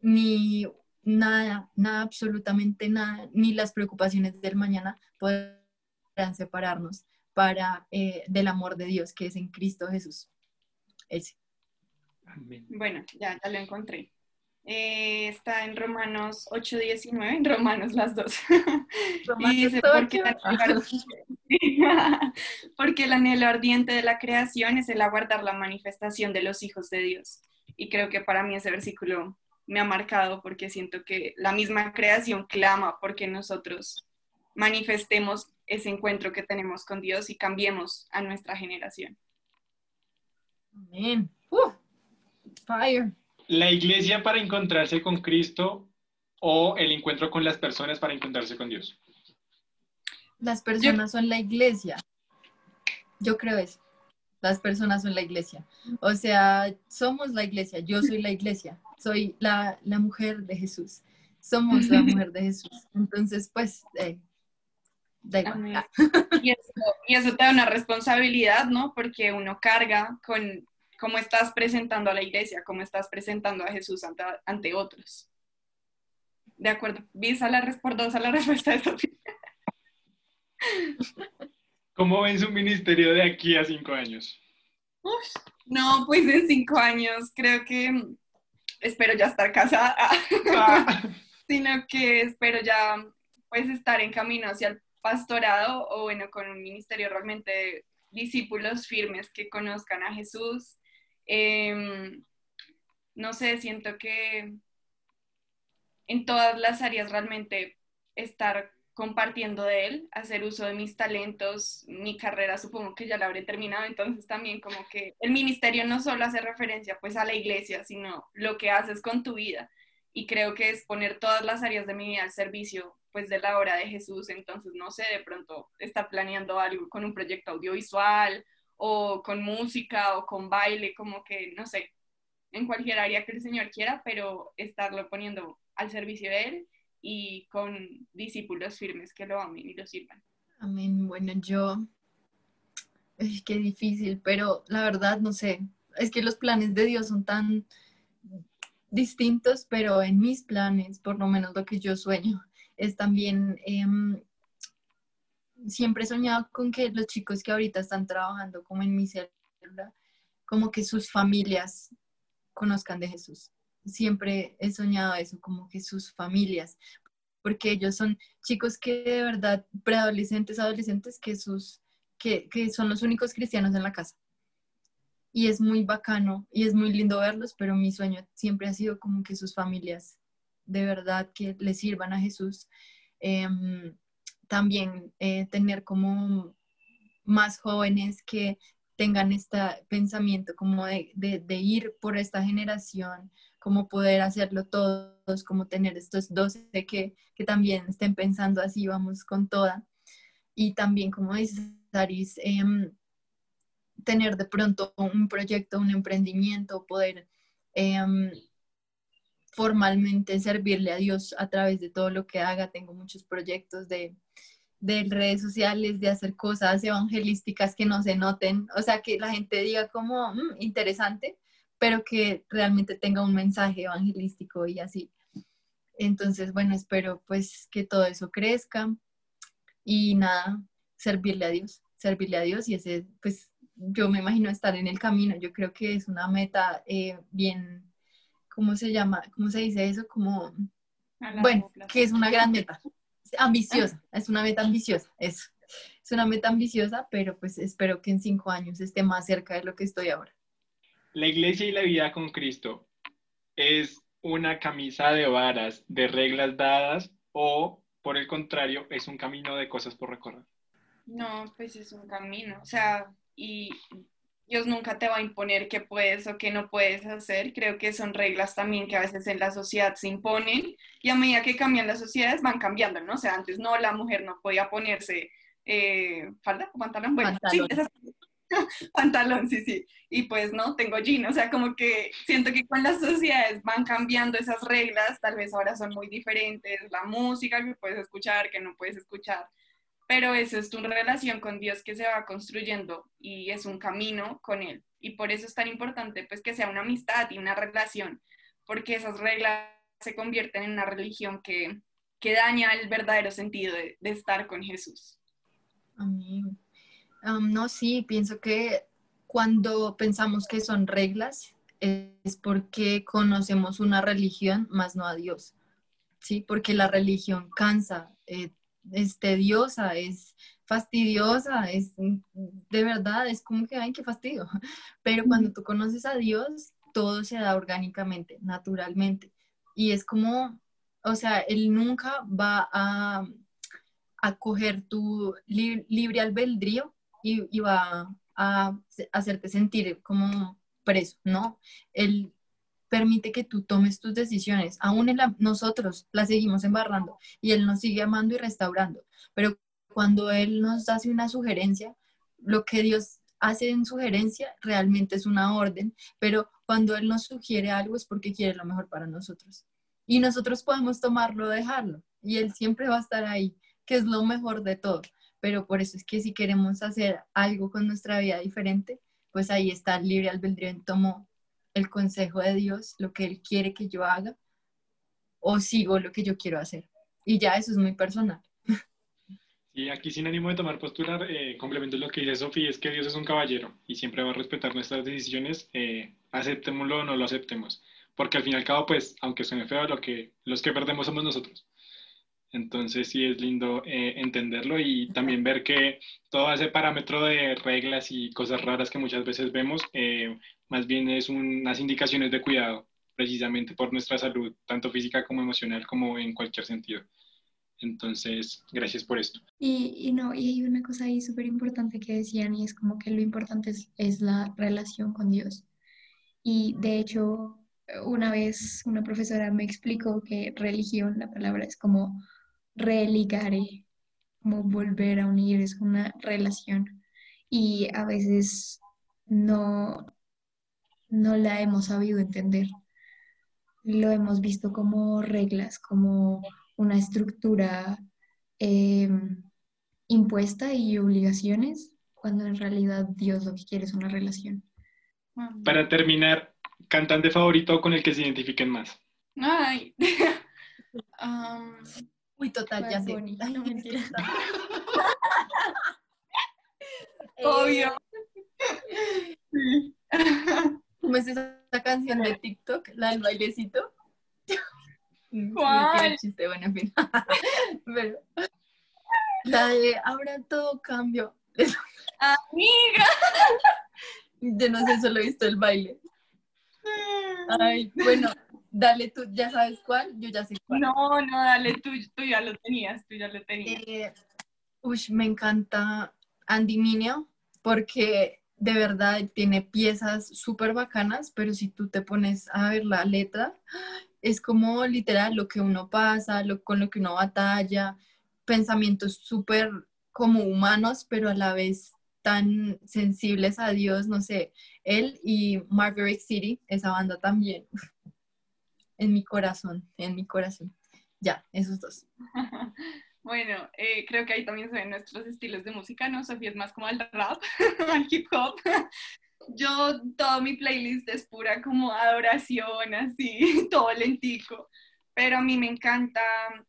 ni nada, nada, absolutamente nada, ni las preocupaciones del mañana podrán separarnos para, eh, del amor de Dios que es en Cristo Jesús. Ese. Bueno, ya, ya lo encontré. Eh, está en Romanos 8.19, en Romanos las dos. y dice, porque el, anhelo, porque el anhelo ardiente de la creación es el aguardar la manifestación de los hijos de Dios. Y creo que para mí ese versículo me ha marcado porque siento que la misma creación clama porque nosotros manifestemos ese encuentro que tenemos con Dios y cambiemos a nuestra generación. Amén. fire. La iglesia para encontrarse con Cristo o el encuentro con las personas para encontrarse con Dios. Las personas son la iglesia. Yo creo eso. Las personas son la iglesia. O sea, somos la iglesia. Yo soy la iglesia soy la, mujer de Jesús. Somos la mujer de Jesús. Entonces, pues, eh, Y eso, te da una responsabilidad, ¿no? Porque uno carga con cómo estás presentando a la iglesia, cómo estás presentando a Jesús ante, otros. De acuerdo. Visa la, a la respuesta de Sofía. ¿Cómo ven su ministerio de aquí a cinco años? no, pues en cinco años creo que espero ya estar casada, ah. sino que espero ya pues estar en camino hacia el pastorado o bueno, con un ministerio realmente discípulos firmes que conozcan a Jesús. Em, no sé, siento que en todas las áreas realmente estar compartiendo de él, hacer uso de mis talentos, mi carrera supongo que ya la habré terminado, entonces también como que el ministerio no solo hace referencia pues a la iglesia, sino lo que haces con tu vida. Y creo que es poner todas las áreas de mi vida al servicio pues de la obra de Jesús, entonces no sé, de pronto está planeando algo con un proyecto audiovisual o con música o con baile, como que no sé, en cualquier área que el Señor quiera, pero estarlo poniendo al servicio de Él y con discípulos firmes que lo amen y lo sirvan. Amén. Bueno, yo, es que difícil, pero la verdad no sé, es que los planes de Dios son tan distintos, pero en mis planes, por lo menos lo que yo sueño, es también, em, siempre he soñado con que los chicos que ahorita están trabajando como en mi célula, como que sus familias conozcan de Jesús siempre he soñado eso, como que sus familias, porque ellos son chicos que de verdad, preadolescentes, adolescentes, que, sus, que, que son los únicos cristianos en la casa. Y es muy bacano y es muy lindo verlos, pero mi sueño siempre ha sido como que sus familias de verdad que le sirvan a Jesús. Em, también eh, tener como más jóvenes que tengan este pensamiento como de, de, ir por esta generación, como poder hacerlo todos, como tener estos 12 que, que también estén pensando así, vamos con toda. Y también, como dice Saris, em, tener de pronto un proyecto, un emprendimiento, poder em, formalmente servirle a Dios a través de todo lo que haga. Tengo muchos proyectos de, de redes sociales, de hacer cosas evangelísticas que no se noten, o sea, que la gente diga como mm, interesante, pero que realmente tenga un mensaje evangelístico y así. Entonces, bueno, espero pues que todo eso crezca y nada, servirle a Dios, servirle a Dios y ese, pues yo me imagino estar en el camino, yo creo que es una meta eh, bien, ¿cómo se llama? ¿Cómo se dice eso? Como, bueno, que es una gran meta, ambiciosa, es una meta ambiciosa, eso. Es una meta ambiciosa, pero pues espero que en cinco años esté más cerca de lo que estoy ahora. la iglesia y la vida con Cristo es una camisa de varas, de reglas dadas, o por el contrario, es un camino de cosas por recorrer. No, pues es un camino, o sea, y Dios nunca te va a imponer qué puedes o qué no puedes hacer. Creo que son reglas también que a veces en la sociedad se imponen y a medida que cambian las sociedades van cambiando, ¿no? O sea, antes no, la mujer no podía ponerse eh, falda o pantalón. Bueno, pantalón. sí, esas... pantalón, sí, sí. Y pues no, tengo jean. O sea, como que siento que con las sociedades van cambiando esas reglas, tal vez ahora son muy diferentes, la música que puedes escuchar, que no puedes escuchar pero eso es tu relación con Dios que se va construyendo y es un camino con Él. Y por eso es tan importante pues que sea una amistad y una relación, porque esas reglas se convierten en una religión que, que daña el verdadero sentido de, estar con Jesús. Amén. no, sí, pienso que cuando pensamos que son reglas es porque conocemos una religión, más no a Dios. Sí, porque la religión cansa, eh, es tediosa, es fastidiosa, es de verdad, es como que, ay, qué fastidio. Pero cuando tú conoces a Dios, todo se da orgánicamente, naturalmente. Y es como, o sea, Él nunca va a, a coger tu libre albedrío y, y, va a hacerte sentir como preso, ¿no? Él permite que tú tomes tus decisiones. Aún en nosotros la seguimos embarrando y Él nos sigue amando y restaurando. Pero cuando Él nos hace una sugerencia, lo que Dios hace en sugerencia realmente es una orden, pero cuando Él nos sugiere algo es porque quiere lo mejor para nosotros. Y nosotros podemos tomarlo o dejarlo. Y Él siempre va a estar ahí, que es lo mejor de todo. Pero por eso es que si queremos hacer algo con nuestra vida diferente, pues ahí está el libre albedrío en tomo el consejo de Dios, lo que Él quiere que yo haga, o sigo lo que yo quiero hacer. Y ya eso es muy personal. Y aquí sin ánimo de tomar postura, eh, complemento lo que dice Sofía, es que Dios es un caballero y siempre va a respetar nuestras decisiones, eh, aceptémoslo o no lo aceptemos. Porque al fin y al cabo, pues, aunque suene feo, lo que, los que perdemos somos nosotros. Entonces sí es lindo eh, entenderlo y también ver que todo ese parámetro de reglas y cosas raras que muchas veces vemos, eh, más bien es unas indicaciones de cuidado, precisamente por nuestra salud, tanto física como emocional, como en cualquier sentido. Entonces, gracias por esto. Y, y no, y hay una cosa ahí súper importante que decían y es como que lo importante es, es la relación con Dios. Y de hecho, una vez una profesora me explicó que religión, la palabra es como religare, como volver a unir, es una relación. Y a veces no, no la hemos sabido entender. Lo hemos visto como reglas, como una estructura em, impuesta y obligaciones, cuando en realidad Dios lo que quiere es una relación. Para terminar, cantante favorito con el que se identifiquen más. Ay. Uy, total, ya sé. no mentira. Obvio. ¿Cómo es esa canción de TikTok? La del bailecito. Mm, ¿Cuál? chiste, bueno, en fin. Pero, la de ahora todo cambio. Amiga. Yo no sé, solo he visto el baile. Ay, bueno, Dale tú, ¿ya sabes cuál? Yo ya sé cuál. No, no, dale tú, tú ya lo tenías, tú ya lo tenías. Eh, uy, me encanta Andy Mineo porque de verdad tiene piezas súper bacanas, pero si tú te pones a ver la letra, es como literal lo que uno pasa, lo, con lo que uno batalla, pensamientos súper como humanos, pero a la vez tan sensibles a Dios, no sé, él y Margaret City, esa banda también, en mi corazón, en mi corazón. Ya, esos dos. Bueno, eh, creo que ahí también se ven nuestros estilos de música, ¿no? Sofía es más como el rap, al hip hop. Yo, todo mi playlist es pura como adoración, así, todo lentico. Pero a mí me encanta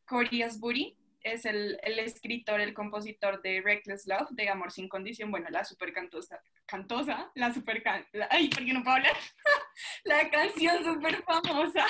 Cory Asbury, es el, el, escritor, el compositor de Reckless Love, de Amor sin Condición, bueno, la super cantosa, cantosa, la super, can, ay, ¿por qué no puedo hablar? la canción súper famosa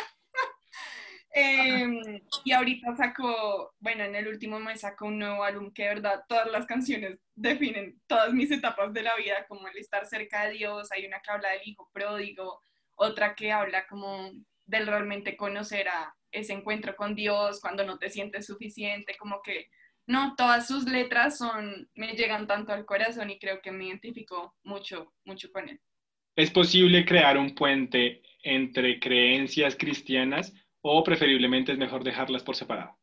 Em, y ahorita sacó, bueno, en el último mes sacó un nuevo álbum que de verdad todas las canciones definen todas mis etapas de la vida, como el estar cerca de Dios, hay una que habla del hijo pródigo, otra que habla como del realmente conocer a ese encuentro con Dios cuando no te sientes suficiente, como que no, todas sus letras son, me llegan tanto al corazón y creo que me identifico mucho, mucho con él. ¿Es posible crear un puente entre creencias cristianas o preferiblemente es mejor dejarlas por separado?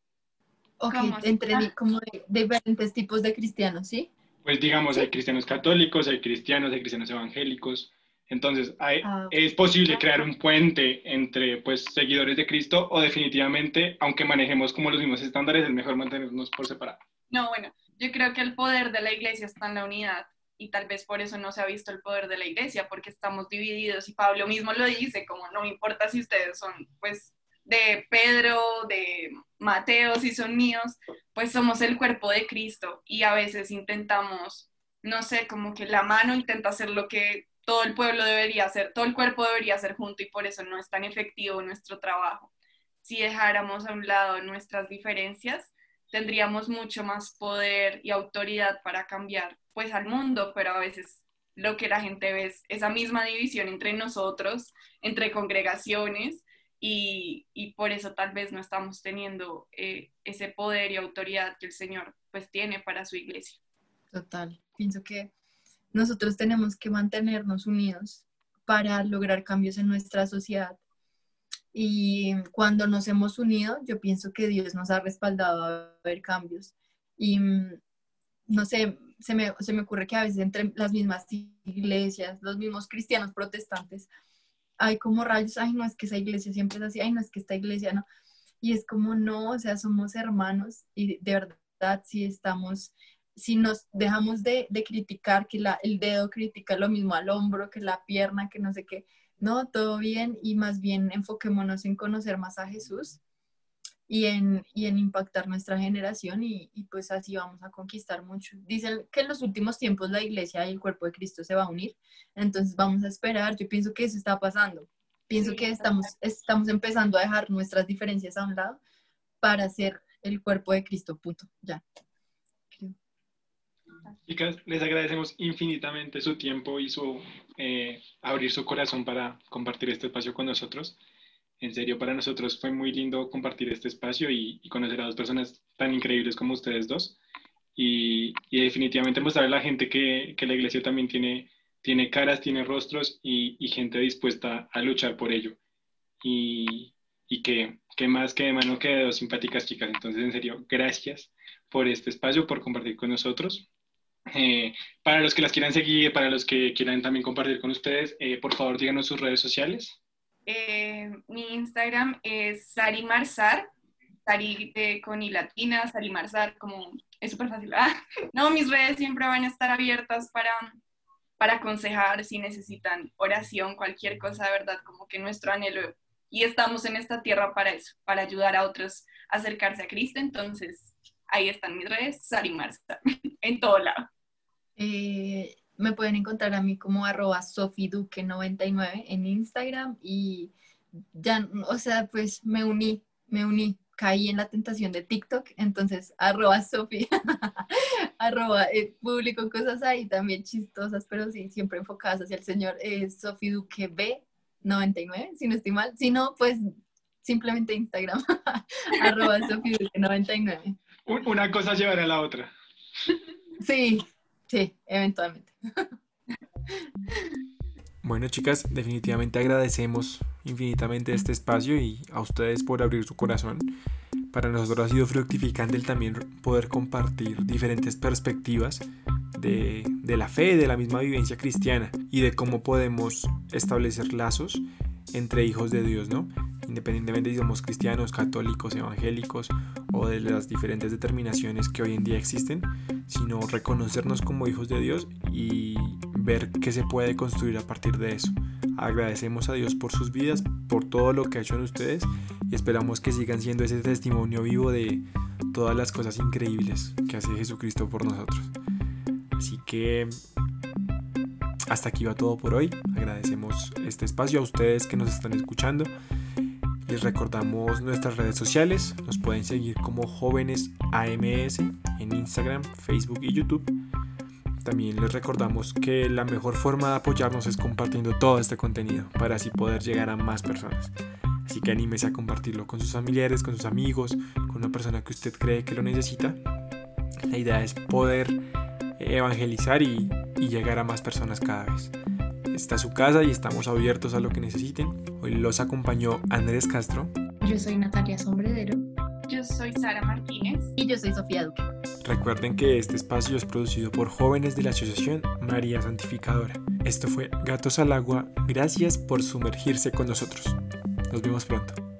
Ok, entre como diferentes tipos de cristianos, ¿sí? Pues digamos, hay cristianos católicos, hay cristianos, hay cristianos evangélicos. Entonces, ah, ¿es posible crear un puente entre pues, seguidores de Cristo o definitivamente, aunque manejemos como los mismos estándares, es mejor mantenernos por separado? No, bueno, yo creo que el poder de la iglesia está en la unidad y tal vez por eso no se ha visto el poder de la iglesia, porque estamos divididos y Pablo mismo lo dice, como no importa si ustedes son pues de Pedro, de Mateo, si son míos, pues somos el cuerpo de Cristo y a veces intentamos, no sé, como que la mano intenta hacer lo que todo el pueblo debería hacer, todo el cuerpo debería hacer junto y por eso no es tan efectivo nuestro trabajo. Si dejáramos a un lado nuestras diferencias, tendríamos mucho más poder y autoridad para cambiar pues al mundo, pero a veces lo que la gente ve es esa misma división entre nosotros, entre congregaciones, y, y por eso tal vez no estamos teniendo eh, ese poder y autoridad que el Señor pues tiene para su iglesia. Total, pienso que nosotros tenemos que mantenernos unidos para lograr cambios en nuestra sociedad. Y cuando nos hemos unido, yo pienso que Dios nos ha respaldado a ver cambios. Y no sé, se me, se me ocurre que a veces entre las mismas iglesias, los mismos cristianos protestantes, hay como rayos, ay, no es que esa iglesia siempre es así, ay, no es que esta iglesia no. Y es como no, o sea, somos hermanos y de verdad si estamos, si nos dejamos de, criticar, que el dedo critica lo mismo al hombro, que la pierna, que no sé qué, no, todo bien y más bien enfoquémonos en conocer más a Jesús y en, y en impactar nuestra generación y, y, pues así vamos a conquistar mucho. Dicen que en los últimos tiempos la iglesia y el cuerpo de Cristo se va a unir, entonces vamos a esperar, yo pienso que eso está pasando, pienso que estamos, estamos empezando a dejar nuestras diferencias a un lado para ser el cuerpo de Cristo, punto, ya. Chicas, les agradecemos infinitamente su tiempo y su eh, abrir su corazón para compartir este espacio con nosotros en serio, para nosotros fue muy lindo compartir este espacio y, conocer a dos personas tan increíbles como ustedes dos. Y, definitivamente mostrar a la gente que, que, la iglesia también tiene, tiene caras, tiene rostros y, gente dispuesta a luchar por ello. Y, que, que, más que de mano que de dos simpáticas chicas. Entonces, en serio, gracias por este espacio, por compartir con nosotros. Eh, para los que las quieran seguir, para los que quieran también compartir con ustedes, eh, por favor díganos sus redes sociales. Eh, mi Instagram es Sari Marzar, Sari con i latina, Sari Marzar, como es súper fácil. Ah, no, mis redes siempre van a estar abiertas para, para aconsejar si necesitan oración, cualquier cosa, de verdad, como que nuestro anhelo. Y estamos en esta tierra para eso, para ayudar a otros a acercarse a Cristo. Entonces, ahí están mis redes, Sari Marzar, en todo lado. Eh, me pueden encontrar a mí como arroba sofiduque99 en Instagram y ya, o sea, pues me uní, me uní, caí en la tentación de TikTok, entonces arroba sofi, arroba eh, publico cosas ahí también chistosas, pero sí, siempre enfocadas hacia el señor eh, sofiduque B99, si no estoy mal, si no, pues simplemente Instagram, arroba sofiduque99. Una cosa llevará a la otra. Sí, Sí, eventualmente. Bueno, chicas, definitivamente agradecemos infinitamente este espacio y a ustedes por abrir su corazón. Para nosotros ha sido fructificante el también poder compartir diferentes perspectivas de, de la fe, de la misma vivencia cristiana y de cómo podemos establecer lazos entre hijos de Dios, ¿no? Independientemente si somos cristianos, católicos, evangélicos o de las diferentes determinaciones que hoy en día existen, sino reconocernos como hijos de Dios y ver qué se puede construir a partir de eso. Agradecemos a Dios por sus vidas, por todo lo que ha hecho en ustedes y esperamos que sigan siendo ese testimonio vivo de todas las cosas increíbles que hace Jesucristo por nosotros. Así que hasta aquí va todo por hoy. Agradecemos este espacio a ustedes que nos están escuchando. les recordamos nuestras redes sociales. Nos pueden seguir como jóvenes AMS en Instagram, Facebook y YouTube. También les recordamos que la mejor forma de apoyarnos es compartiendo todo este contenido para así poder llegar a más personas. Así que anímese a compartirlo con sus familiares, con sus amigos, con una persona que usted cree que lo necesita. La idea es poder evangelizar y, y llegar a más personas cada vez. Esta es su casa y estamos abiertos a lo que necesiten. Hoy los acompañó Andrés Castro. Yo soy Natalia Sombredero. Yo soy Sara Martínez. Y yo soy Sofía Duque. Recuerden que este espacio es producido por jóvenes de la Asociación María Santificadora. Esto fue Gatos al Agua. Gracias por sumergirse con nosotros. Nos vemos pronto.